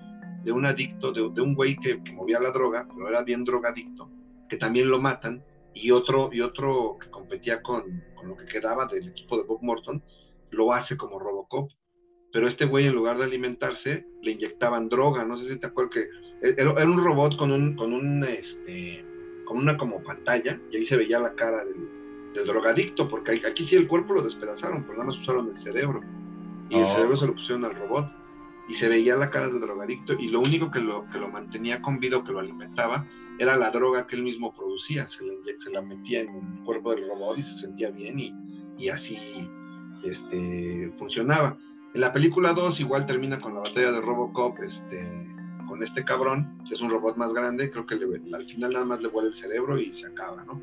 de un adicto, de, un güey que, movía la droga, pero era bien drogadicto, que también lo matan, y otro, y otro que competía con, con lo que quedaba del equipo de Bob Morton, lo hace como Robocop. Pero este güey, en lugar de alimentarse, le inyectaban droga. No sé si te acuerdas que e, era, era un robot con un, con un, este, con una como pantalla, y ahí se veía la cara del, del drogadicto, porque aquí sí el cuerpo lo despedazaron, pero nada más usaron el cerebro. Y el oh. cerebro se lo pusieron al robot y se veía la cara del drogadicto y lo único que lo, que lo mantenía con vida o que lo alimentaba era la droga que él mismo producía, se, se la metía en el cuerpo del robot y se sentía bien y, y así este, funcionaba. En la película 2 igual termina con la batalla de Robocop este, con este cabrón, que es un robot más grande, creo que al final nada más le vuelve el cerebro y se acaba, ¿no?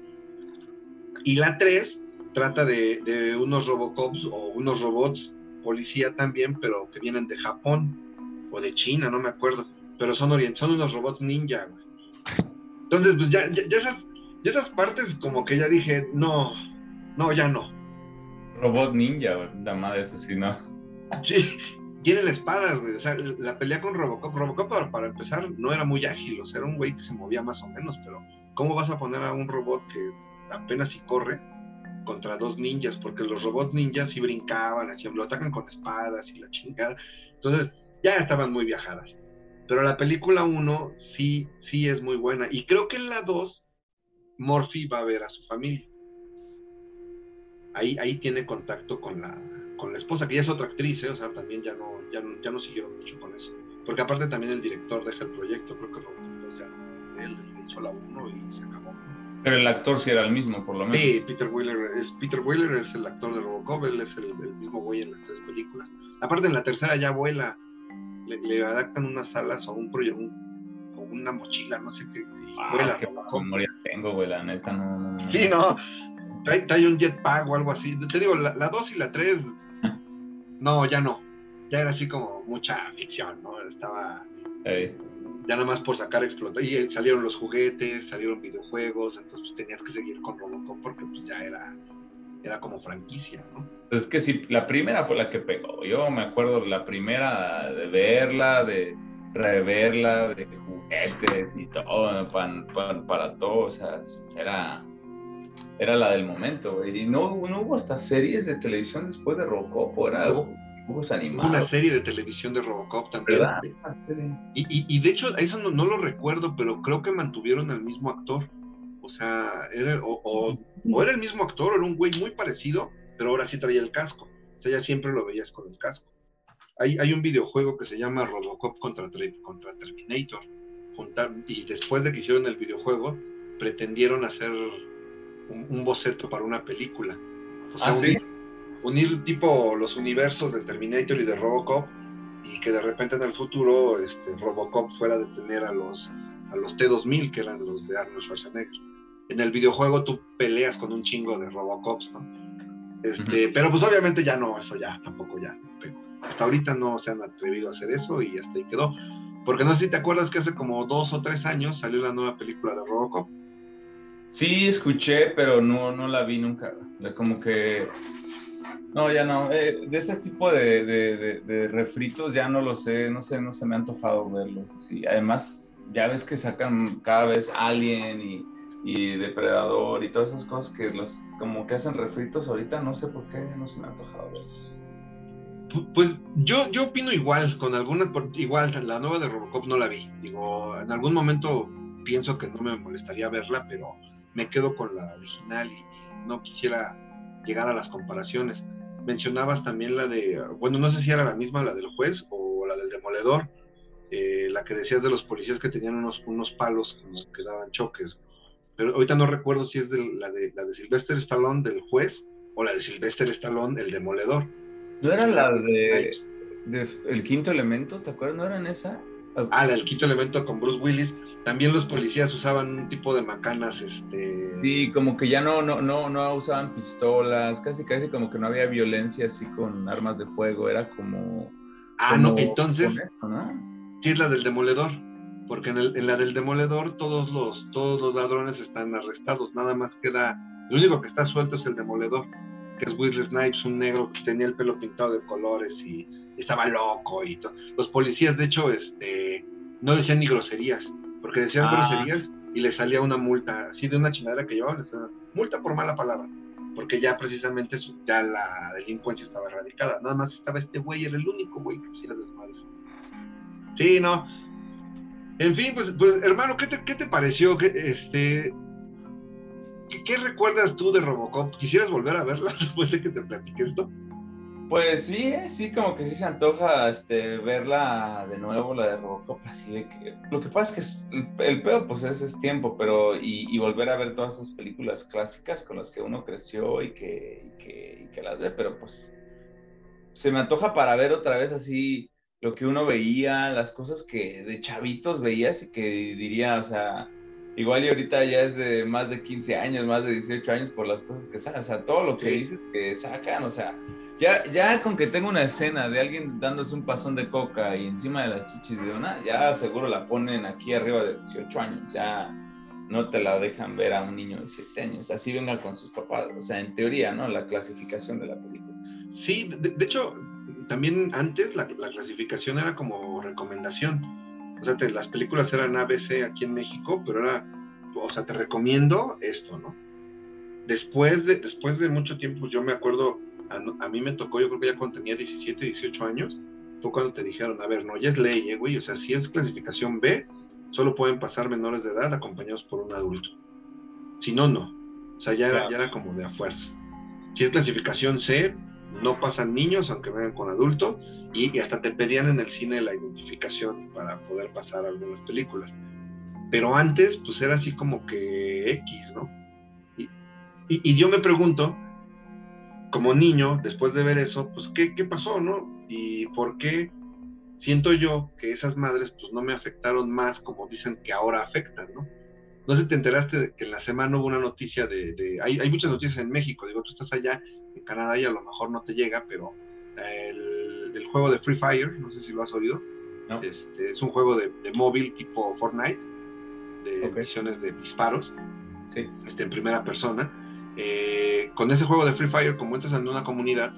Y la 3 trata de, de unos Robocops o unos robots policía también, pero que vienen de Japón o de China, no me acuerdo, pero son son unos robots ninja, Entonces, pues ya, ya, esas, ya esas partes como que ya dije, no, no, ya no. Robot ninja, la madre eso sí, ¿no? Sí, tienen espadas, güey. O sea, la pelea con Robocop, Robocop para, empezar no era muy ágil, o sea, era un güey que se movía más o menos, pero ¿cómo vas a poner a un robot que apenas si corre contra dos ninjas, porque los robots ninjas sí brincaban, hacían, lo atacan con espadas y la chingada. Entonces, ya estaban muy viajadas. Pero la película 1 sí, sí es muy buena. Y creo que en la 2, Morphy va a ver a su familia. Ahí, ahí tiene contacto con la, con la esposa, que ya es otra actriz, ¿eh? o sea, también ya no, ya, no, ya no siguieron mucho con eso. Porque aparte también el director deja el proyecto, creo que ya, él hizo la 1 y se acabó. Pero el actor sí era el mismo, por lo menos. Sí, Peter Wheeler es, Peter Wheeler es el actor de Robocop, él es el, mismo güey en las tres películas. Aparte, en la tercera ya vuela, le, adaptan unas alas o un proyecto, o una mochila, no sé qué, ah, vuela qué memoria tengo, güey, la neta, no, Sí, no, trae, un jetpack o algo así. Te digo, la 2 y la 3, no, ya no. Ya era así como mucha ficción, ¿no? Estaba ya nada más por sacar explotó. Y salieron los juguetes, salieron videojuegos, entonces pues, tenías que seguir con Robocop porque pues ya era, era como franquicia, ¿no? Es que sí, la primera fue la que pegó. Yo me acuerdo de la primera de verla, de reverla, de juguetes y todo, para, para, todo, o sea, era, era la del momento, Y no, no hubo hasta series de televisión después de Robocop, era algo una serie de televisión de Robocop también. Y, y, de hecho, eso no, lo recuerdo, pero creo que mantuvieron al mismo actor. O sea, era, o, era el mismo actor, o era un güey muy parecido, pero ahora sí traía el casco. O sea, ya siempre lo veías con el casco. Hay, hay un videojuego que se llama Robocop contra, contra Terminator. y después de que hicieron el videojuego, pretendieron hacer un, boceto para una película. O sea, ¿Ah, unir tipo los universos de Terminator y de Robocop y que de repente en el futuro este, Robocop fuera a detener a los, a los T-2000 que eran los de Arnold Schwarzenegger. En el videojuego tú peleas con un chingo de Robocops, ¿no? Este, Pero pues obviamente ya no, eso ya tampoco ya. hasta ahorita no se han atrevido a hacer eso y hasta ahí quedó. Porque no sé si te acuerdas que hace como dos o tres años salió la nueva película de Robocop. Sí, escuché, pero no, no la vi nunca. Como que no, ya no. Eh, de ese tipo de, refritos ya no lo sé, no sé, no se me ha antojado verlos. Sí, además, ya ves que sacan cada vez Alien y, y Depredador y todas esas cosas que los como que hacen refritos ahorita, no sé por qué no se me ha antojado verlos. Pues yo, yo opino igual, con algunas, igual, la nueva de Robocop no la vi. Digo, en algún momento pienso que no me molestaría verla, pero me quedo con la original y no quisiera llegar a las comparaciones mencionabas también la de, bueno, no sé si era la misma, la del juez o la del demoledor, eh, la que decías de los policías que tenían unos, unos palos como que daban choques. Pero ahorita no recuerdo si es de, la, de, la de Sylvester Stallone del juez o la de Sylvester Stallone, el demoledor. ¿No era la de, de, El Quinto Elemento? ¿Te acuerdas? ¿No era en esa? Ah, el quinto elemento con Bruce Willis. También los policías usaban un tipo de macanas, este. Sí, como que ya no, no, no, no usaban pistolas, casi casi como que no había violencia así con armas de fuego, era como. Ah, no, entonces. Sí, es la del demoledor. Porque en, el, en, la del demoledor todos los, todos los ladrones están arrestados. Nada más queda. Lo único que está suelto es el demoledor, que es Wesley Snipes, un negro que tenía el pelo pintado de colores y estaba loco y todo. Los policías, de hecho, este, no decían ni groserías, porque decían ah. groserías y les salía una multa, así de una chingadera que llevaban, les multa por mala palabra, porque ya precisamente ya la delincuencia estaba erradicada. Nada más estaba este güey, era el único güey que hacía desmadre. Sí, no. En fin, pues, pues hermano, ¿qué te, qué te pareció? ¿Qué, este, ¿Qué recuerdas tú de Robocop? ¿Quisieras volver a verla después de que te platiqué esto? Pues sí, sí, como que sí se antoja este, verla de nuevo, la de Robocop, así de que... Lo que pasa es que el, pedo, pues ese es tiempo, pero... Y, volver a ver todas esas películas clásicas con las que uno creció y que, y que, las ve, pero pues... Se me antoja para ver otra vez así lo que uno veía, las cosas que de chavitos veías y que diría, o sea... Igual y ahorita ya es de más de 15 años, más de 18 años por las cosas que sacan, o sea, todo lo que dices que sacan, o sea ya, ya con que tenga una escena de alguien dándose un pasón de coca y encima de las chichis de una, ya seguro la ponen aquí arriba de 18 años. Ya no te la dejan ver a un niño de 7 años. Así venga con sus papás. O sea, en teoría, ¿no? La clasificación de la película. Sí, de, hecho, también antes la, clasificación era como recomendación. O sea, las películas eran ABC aquí en México, pero era, o sea, te recomiendo esto, ¿no? Después de, después de mucho tiempo, yo me acuerdo a, mí me tocó, yo creo que ya cuando tenía 17, 18 años, fue cuando te dijeron, a ver, no, ya es ley, eh, güey, o sea, si es clasificación B, solo pueden pasar menores de edad acompañados por un adulto. Si no, no. O sea, ya era, ya era como de a fuerzas. Si es clasificación C, no pasan niños, aunque vengan con adultos, y, hasta te pedían en el cine la identificación para poder pasar algunas películas. Pero antes, pues era así como que X, ¿no? Y, y yo me pregunto, como niño, después de ver eso, pues, ¿qué, ¿qué, pasó, no? Y por qué siento yo que esas madres, pues, no me afectaron más como dicen que ahora afectan, ¿no? No sé, te enteraste de que en la semana hubo una noticia de... hay, hay, muchas noticias en México, digo, tú estás allá, en Canadá y a lo mejor no te llega, pero el, el juego de Free Fire, no sé si lo has oído, este, es un juego de, de, móvil tipo Fortnite, de misiones de disparos, sí. este, en primera persona eh, con ese juego de Free Fire, como entras en una comunidad,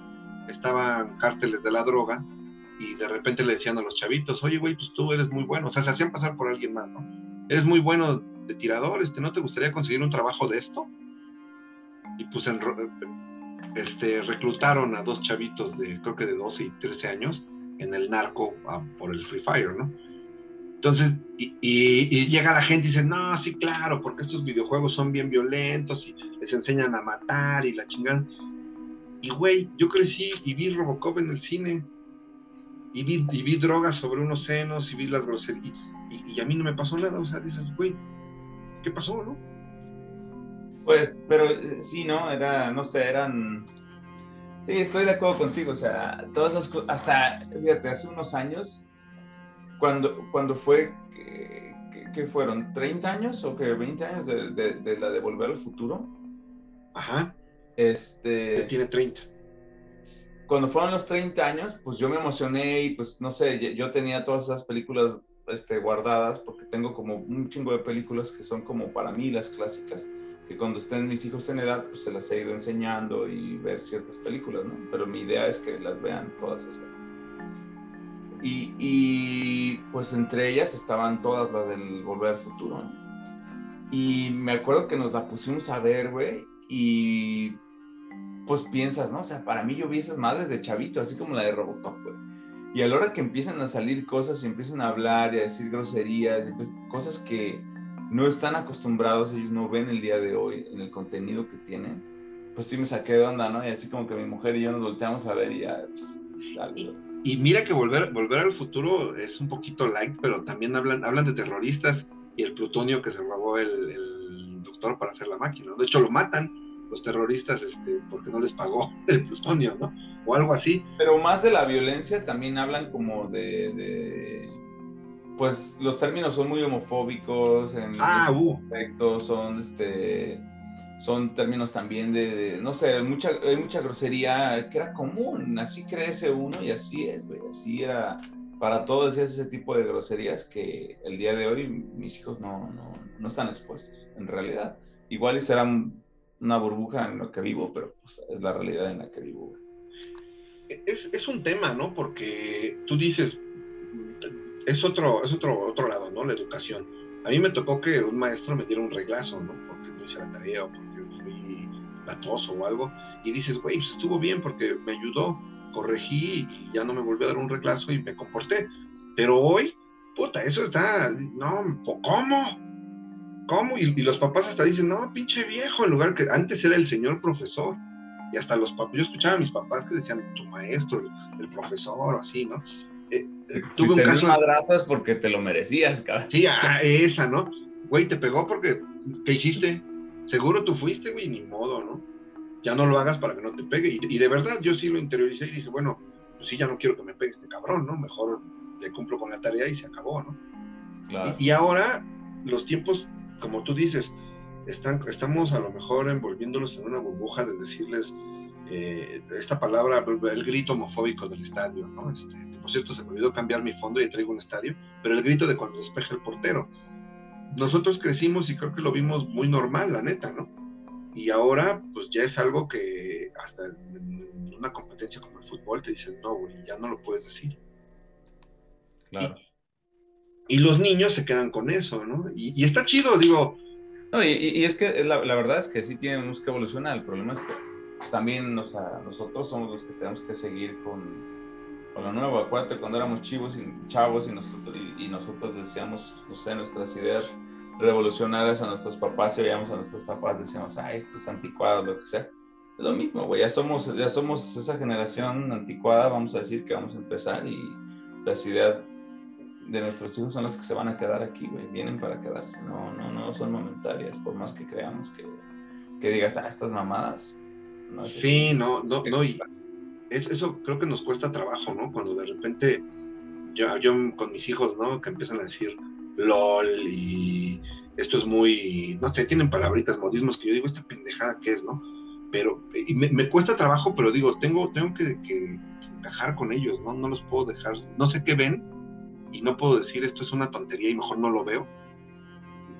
estaban cárteles de la droga y de repente le decían a los chavitos, oye, güey, pues tú eres muy bueno, o sea, se hacían pasar por alguien más, ¿no? Eres muy bueno de tirador, este, ¿no te gustaría conseguir un trabajo de esto? Y pues este, reclutaron a dos chavitos de, creo que de 12 y 13 años en el narco por el Free Fire, ¿no? Entonces, y, llega la gente y dice, no, sí, claro, porque estos videojuegos son bien violentos y les enseñan a matar y la chingada. Y güey, yo crecí y vi Robocop en el cine. Y vi, y vi drogas sobre unos senos y vi las groserías. Y, a mí no me pasó nada. O sea, dices, güey, ¿qué pasó, no? Pues, pero sí, ¿no? Era, no sé, eran... Sí, estoy de acuerdo contigo. O sea, todas esas cosas, hasta, fíjate, hace unos años cuando, cuando fue, ¿qué, fueron? ¿30 años o que 20 años de, de, la de Volver al Futuro? Ajá. Este... Tiene 30. Cuando fueron los 30 años, pues yo me emocioné y pues no sé, yo tenía todas esas películas este, guardadas porque tengo como un chingo de películas que son como para mí las clásicas, que cuando estén mis hijos en edad, pues se las he ido enseñando y ver ciertas películas, ¿no? Pero mi idea es que las vean todas esas. Y, pues entre ellas estaban todas las del Volver al Futuro. Y me acuerdo que nos la pusimos a ver, güey, y pues piensas, ¿no? O sea, para mí yo vi esas madres de chavito, así como la de Robocop, güey. Y a la hora que empiezan a salir cosas y empiezan a hablar y a decir groserías, y pues, cosas que no están acostumbrados, ellos no ven el día de hoy en el contenido que tienen, pues sí me saqué de onda, ¿no? Y así como que mi mujer y yo nos volteamos a ver y ya, pues, Y mira que volver, volver al futuro es un poquito light, pero también hablan, hablan de terroristas y el plutonio que se robó el, doctor para hacer la máquina. De hecho, lo matan los terroristas este, porque no les pagó el plutonio, ¿no? O algo así. Pero más de la violencia también hablan como de, pues los términos son muy homofóbicos en ah, uh. aspectos, son este son términos también de, no sé, mucha, hay mucha grosería que era común, así crece uno y así es, güey, así era, para todos ese tipo de groserías que el día de hoy mis hijos no, no, no están expuestos, en realidad. Igual será una burbuja en la que vivo, pero pues, es la realidad en la que vivo. Es, es, un tema, ¿no? Porque tú dices, es otro, es otro, otro lado, ¿no? La educación. A mí me tocó que un maestro me diera un reglazo, ¿no? Porque no hice la tarea o latoso o algo, y dices, güey, pues estuvo bien porque me ayudó, corregí y ya no me volvió a dar un reclaso y me comporté. Pero hoy, puta, eso está, no, ¿cómo? ¿Cómo? Y, los papás hasta dicen, no, pinche viejo, en lugar que antes era el señor profesor. Y hasta los papás, yo escuchaba a mis papás que decían, tu maestro, el, profesor, así, ¿no? Eh, eh, tuve un caso. madrazo porque te lo merecías, cabrón. Sí, ah, esa, ¿no? Güey, te pegó porque, ¿qué hiciste? seguro tú fuiste, güey, ni modo, ¿no? Ya no lo hagas para que no te pegue. Y, de verdad, yo sí lo interioricé y dije, bueno, pues sí, ya no quiero que me pegue este cabrón, ¿no? Mejor le cumplo con la tarea y se acabó, ¿no? Claro. Y, ahora, los tiempos, como tú dices, están, estamos a lo mejor envolviéndolos en una burbuja de decirles eh, esta palabra, el grito homofóbico del estadio, ¿no? Este, por cierto, se me olvidó cambiar mi fondo y traigo un estadio, pero el grito de cuando despeja el portero nosotros crecimos y creo que lo vimos muy normal, la neta, ¿no? Y ahora, pues ya es algo que hasta en una competencia como el fútbol te dicen, no, güey, ya no lo puedes decir. Claro. Y, los niños se quedan con eso, ¿no? Y, está chido, digo. No, y, es que la, verdad es que sí tenemos que evolucionar. El problema es que pues, también nosotros somos los que tenemos que seguir con, con la nueva. Acuérdate cuando éramos chivos y chavos y nosotros, y, nosotros decíamos, no sé, nuestras ideas revolucionarias a nuestros papás y veíamos a nuestros papás, decíamos, ah, esto es anticuado, lo que sea. Es lo mismo, güey, ya somos, ya somos esa generación anticuada, vamos a decir que vamos a empezar y las ideas de nuestros hijos son las que se van a quedar aquí, güey, vienen para quedarse, no, no, no son momentarias, por más que creamos que, que digas, ah, estas mamadas. No, sí, no, no, no, y, eso creo que nos cuesta trabajo, ¿no? Cuando de repente yo, con mis hijos, ¿no? Que empiezan a decir LOL y esto es muy, no sé, tienen palabritas, modismos que yo digo, esta pendejada que es, ¿no? Pero, me, cuesta trabajo, pero digo, tengo, tengo que, que, con ellos, ¿no? No los puedo dejar, no sé qué ven y no puedo decir esto es una tontería y mejor no lo veo.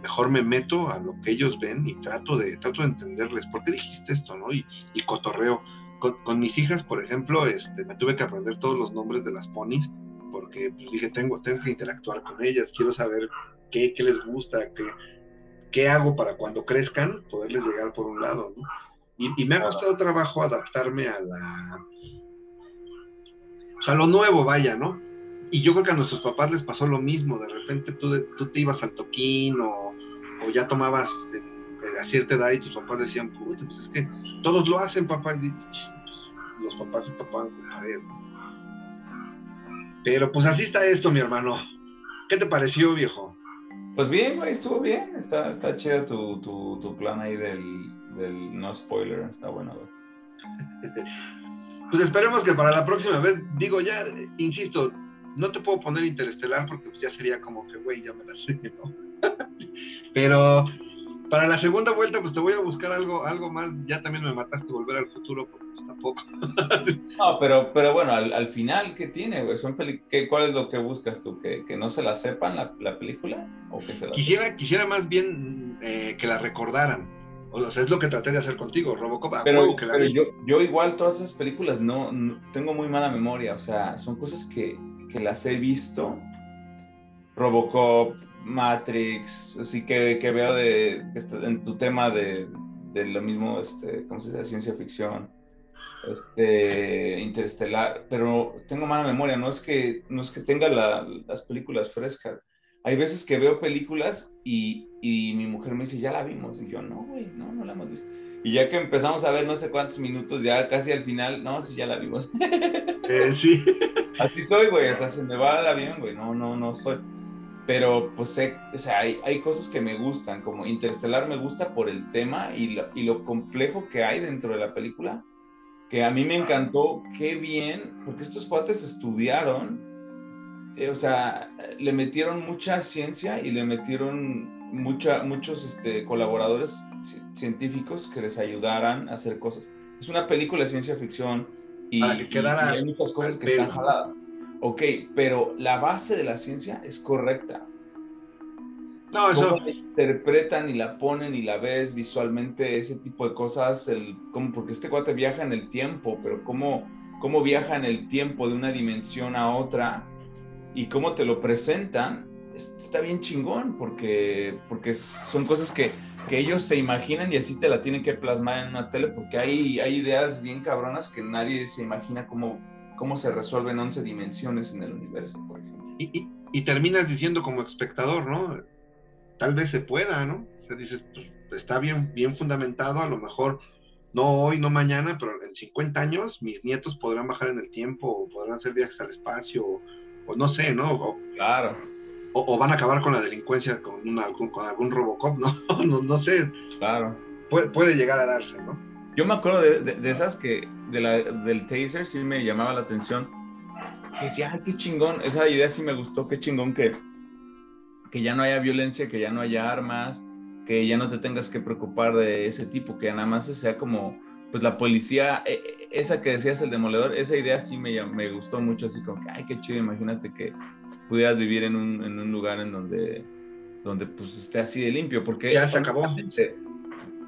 Mejor me meto a lo que ellos ven y trato de, trato de entenderles, ¿por qué dijiste esto, no? Y cotorreo con, mis hijas, por ejemplo, este, me tuve que aprender todos los nombres de las ponis, porque pues, dije, tengo, tengo que interactuar con ellas, quiero saber qué, qué les gusta, qué, qué, hago para cuando crezcan, poderles llegar por un lado, ¿no? Y, me ha costado trabajo adaptarme a la... O sea, lo nuevo, vaya, ¿no? Y yo creo que a nuestros papás les pasó lo mismo, de repente tú, tú te ibas al toquín o, o ya tomabas este, a cierta edad y tus papás decían, pues es que todos lo hacen, papá. Y, pues, los papás se topaban con pared. Pero pues así está esto, mi hermano. ¿Qué te pareció, viejo? Pues bien, güey, estuvo bien. Está, está chido tu, tu, tu plan ahí del, del, no spoiler. Está bueno, güey. pues esperemos que para la próxima vez, digo ya, insisto, no te puedo poner interestelar porque ya sería como que, güey, ya me la sé, ¿no? Pero para la segunda vuelta, pues te voy a buscar algo, algo más. Ya también me mataste volver al futuro, porque pues tampoco. no, pero, pero bueno, al, final, ¿qué tiene, güey? ¿Qué, ¿Cuál es lo que buscas tú? ¿Que, que no se la sepan la, la película? ¿O que se la quisiera, quisiera más bien eh, que la recordaran. O sea, es lo que traté de hacer contigo, Robocop. Pero, que la yo, yo, igual todas esas películas no, tengo muy mala memoria. O sea, son cosas que, que las he visto. Robocop, Matrix, así que, que veo de, en tu tema de, de, lo mismo, este, ¿cómo se dice? Ciencia ficción, este, interestelar, pero tengo mala memoria, no es que, no es que tenga las películas frescas, hay veces que veo películas y, y mi mujer me dice, ya la vimos. Y yo, no, güey, no, no la hemos visto. Y ya que empezamos a ver no sé cuántos minutos, ya casi al final, no, sí, ya la vimos. Eh, sí. Así soy, güey, o sea, se me va el avión, güey, no, no, no soy. Pero, pues, sé, o sea, hay, hay, cosas que me gustan, como Interestelar me gusta por el tema y lo, y lo complejo que hay dentro de la película, que a mí me encantó, qué bien, porque estos cuates estudiaron, eh, o sea, le metieron mucha ciencia y le metieron mucha, muchos este, colaboradores científicos que les ayudaran a hacer cosas. Es una película de ciencia ficción y, que quedara y hay muchas cosas que están jaladas. Ok, pero la base de la ciencia es correcta. No, eso... Cómo la interpretan y la ponen y la ves visualmente, ese tipo de cosas, el, como, porque este cuate viaja en el tiempo, pero cómo, cómo viaja en el tiempo de una dimensión a otra y cómo te lo presentan, está bien chingón, porque, porque son cosas que, que ellos se imaginan y así te la tienen que plasmar en una tele, porque hay, hay ideas bien cabronas que nadie se imagina cómo, cómo se resuelven 11 dimensiones en el universo, por ejemplo. Y, y, y, terminas diciendo como espectador, ¿no? Tal vez se pueda, ¿no? O sea, dices, pues está bien, bien fundamentado, a lo mejor no hoy, no mañana, pero en 50 años mis nietos podrán bajar en el tiempo, o podrán hacer viajes al espacio, o, o no sé, ¿no? O, claro. O, o, van a acabar con la delincuencia con, una, con, con algún Robocop, ¿no? ¿no? no, sé. Claro. Puede, puede, llegar a darse, ¿no? Yo me acuerdo de, de, de esas que de la, del taser sí me llamaba la atención. Decía, qué chingón, esa idea sí me gustó, qué chingón que, que ya no haya violencia, que ya no haya armas, que ya no te tengas que preocupar de ese tipo, que nada más sea como, pues la policía, esa que decías el demoledor, esa idea sí me, me gustó mucho, así como que, ay, qué chido, imagínate que pudieras vivir en un, en un lugar en donde, donde pues esté así de limpio, porque... Ya se acabó.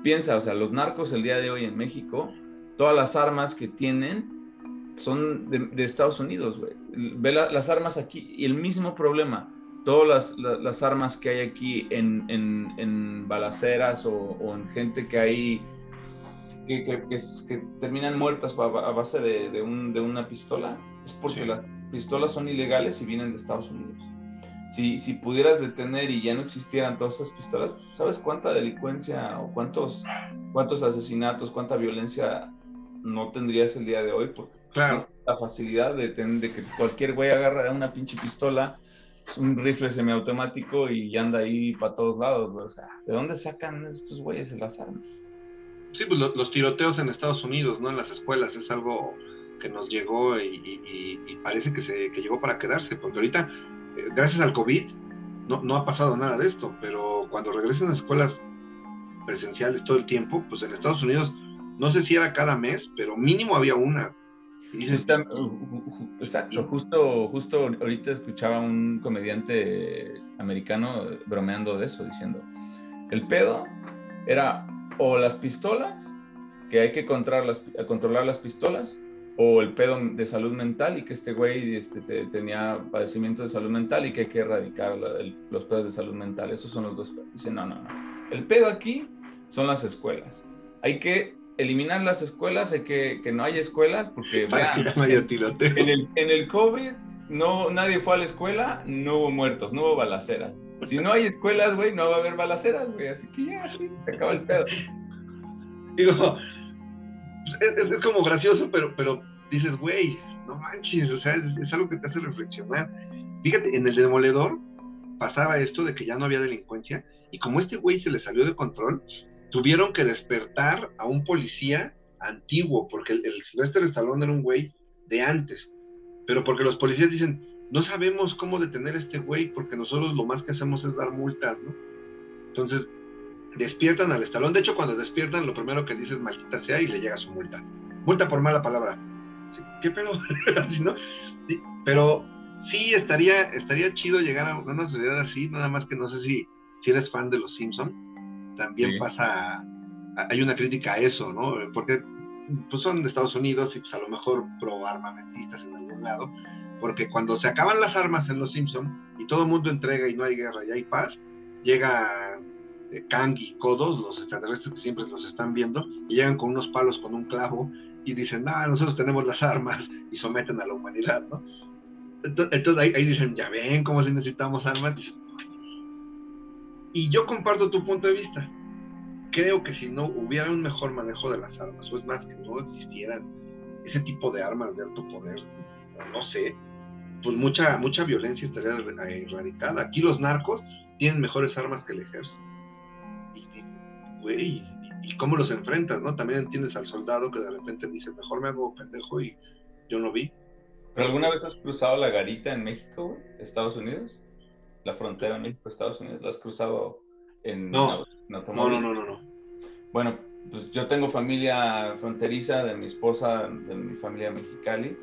Piensa, o sea, los narcos el día de hoy en México, todas las armas que tienen son de, de Estados Unidos, güey. Ve la, las armas aquí y el mismo problema. Todas las, las, las armas que hay aquí en, en, en balaceras o, o, en gente que hay que, que, que, que terminan muertas a, base de, de, un, de, una pistola, es porque sí. las pistolas son ilegales y vienen de Estados Unidos. Si, si, pudieras detener y ya no existieran todas esas pistolas, ¿sabes cuánta delincuencia o cuántos, cuántos asesinatos, cuánta violencia no tendrías el día de hoy? Porque claro. la facilidad de, de que cualquier güey agarra una pinche pistola, un rifle semiautomático y anda ahí para todos lados. O sea, ¿de dónde sacan estos güeyes las armas? Sí, pues los, los tiroteos en Estados Unidos, ¿no? En las escuelas es algo que nos llegó y, y, y parece que, se, que llegó para quedarse, porque ahorita gracias al COVID, no, no, ha pasado nada de esto, pero cuando regresen a escuelas presenciales todo el tiempo, pues en Estados Unidos, no sé si era cada mes, pero mínimo había una. Y dices, Exacto, justo, justo ahorita escuchaba un comediante americano bromeando de eso, diciendo, el pedo era o las pistolas, que hay que controlar las, controlar las pistolas, o el pedo de salud mental y que este güey este, te, tenía padecimiento de salud mental y que hay que erradicar la, el, los pedos de salud mental. Esos son los dos. Dice, no, no, no. El pedo aquí son las escuelas. Hay que eliminar las escuelas, hay que que no haya escuelas, porque vean, en, el, en el COVID no, nadie fue a la escuela, no hubo muertos, no hubo balaceras. Si no hay escuelas, güey, no va a haber balaceras, güey. Así que ya, sí, se acaba el pedo. Digo, es, es, como gracioso, pero, pero dices, güey, no manches, o sea, es, algo que te hace reflexionar. Fíjate, en el demoledor pasaba esto de que ya no había delincuencia, y como este güey se le salió de control, tuvieron que despertar a un policía antiguo, porque el, el Sylvester Stallone era un güey de antes, pero porque los policías dicen, no sabemos cómo detener a este güey, porque nosotros lo más que hacemos es dar multas, ¿no? Entonces, despiertan al estalón. De hecho, cuando despiertan, lo primero que dices, maldita sea, y le llega su multa. Multa por mala palabra. ¿Qué pedo? así, ¿no? Sí, pero sí estaría, estaría chido llegar a una sociedad así, nada más que no sé si, si eres fan de los Simpson también sí. pasa, hay una crítica a eso, ¿no? Porque pues son de Estados Unidos y pues a lo mejor pro armamentistas en algún lado, porque cuando se acaban las armas en los Simpson y todo el mundo entrega y no hay guerra y hay paz, llega Kang y Kodos, los extraterrestres que siempre los están viendo, y llegan con unos palos con un clavo y dicen, ah, nosotros tenemos las armas y someten a la humanidad, ¿no? Entonces, ahí, dicen, ya ven cómo si necesitamos armas, dicen, Y yo comparto tu punto de vista. Creo que si no hubiera un mejor manejo de las armas, o es más, que no existieran ese tipo de armas de alto poder, no sé, pues mucha, mucha violencia estaría erradicada. Aquí los narcos tienen mejores armas que el ejército. Y, güey, y cómo los enfrentas, ¿no? También entiendes al soldado que de repente dice, mejor me hago pendejo y yo no vi. ¿Pero alguna vez has cruzado la garita en México, Estados Unidos? La frontera México-Estados Unidos, ¿la has cruzado en, no. no, no, no, no, Bueno, pues yo tengo familia fronteriza de mi esposa, de mi familia mexicali,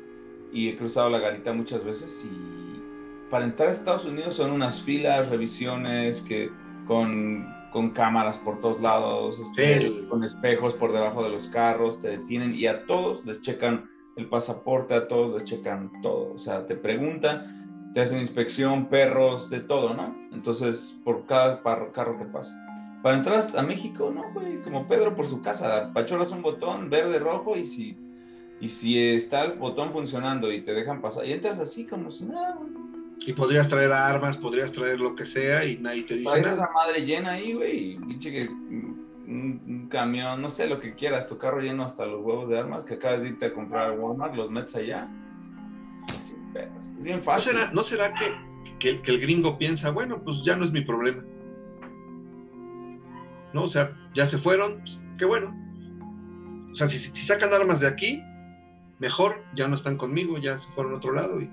y he cruzado la garita muchas veces y para entrar a Estados Unidos son unas filas, revisiones que con con cámaras por todos lados, este, con espejos por debajo de los carros, te detienen y a todos les checan el pasaporte, a todos les checan todo. O sea, te preguntan, te hacen inspección, perros, de todo, ¿no? Entonces, por cada carro que pasa. Para entrar a México, no, güey, como Pedro por su casa, pacholas un botón verde, rojo y si, y si está el botón funcionando y te dejan pasar, y entras así como si nada, güey. Y podrías traer armas, podrías traer lo que sea y nadie te dice nada. madre llena ahí, güey. Que un, camión, no sé, lo que quieras, tu carro lleno hasta los huevos de armas que acabas de irte a comprar a Walmart, los metes allá. Es bien fácil. ¿No será, que, que, el gringo piensa, bueno, pues ya no es mi problema? ¿No? O sea, ya se fueron, pues, qué bueno. O sea, si, si sacan armas de aquí, mejor, ya no están conmigo, ya se fueron a otro lado y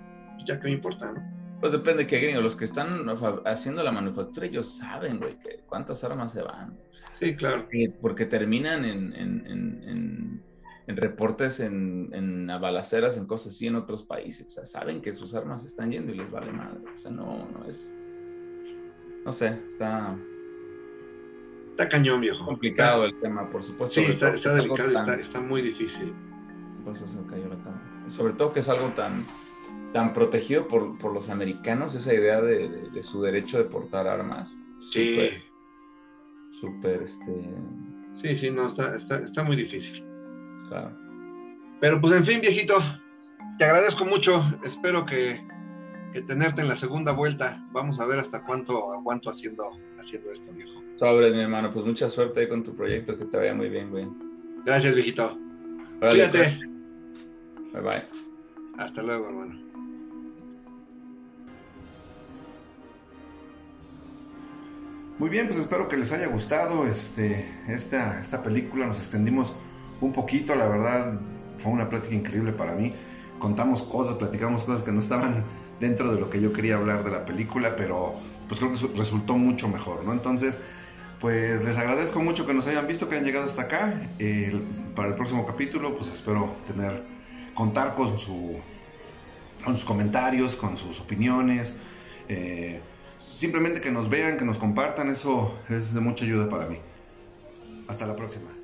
ya que me importa, ¿no? Pues depende de qué gringo. Los que están haciendo la manufactura, ellos saben, güey, cuántas armas se van. sí, claro. Porque terminan en, en, en, reportes, en, en balaceras, en cosas así en otros países. O sea, saben que sus armas están yendo y les vale madre. O sea, no, no es. No sé, está. Está cañón, viejo. complicado el tema, por supuesto. Sí, está, está delicado, está, está, muy difícil. Pues eso cayó la cama. Sobre todo que es algo tan tan protegido por, por los americanos, esa idea de, de, su derecho de portar armas. Sí. Súper, este... Sí, sí, no, está, está, está muy difícil. Claro. Pero pues en fin, viejito, te agradezco mucho. Espero que, que, tenerte en la segunda vuelta. Vamos a ver hasta cuánto aguanto haciendo, haciendo esto, viejo. Sobre, mi hermano, pues mucha suerte con tu proyecto, que te vaya muy bien, güey. Gracias, viejito. Cuídate. Pues. Bye bye. Hasta luego, hermano. Muy bien, pues espero que les haya gustado este, esta, esta película. Nos extendimos un poquito, la verdad fue una plática increíble para mí. Contamos cosas, platicamos cosas que no estaban dentro de lo que yo quería hablar de la película, pero pues creo que resultó mucho mejor, ¿no? Entonces, pues les agradezco mucho que nos hayan visto, que hayan llegado hasta acá. para el próximo capítulo, pues espero tener, contar con, su, con sus comentarios, con sus opiniones. Eh, Simplemente que nos vean, que nos compartan, eso es de mucha ayuda para mí. Hasta la próxima.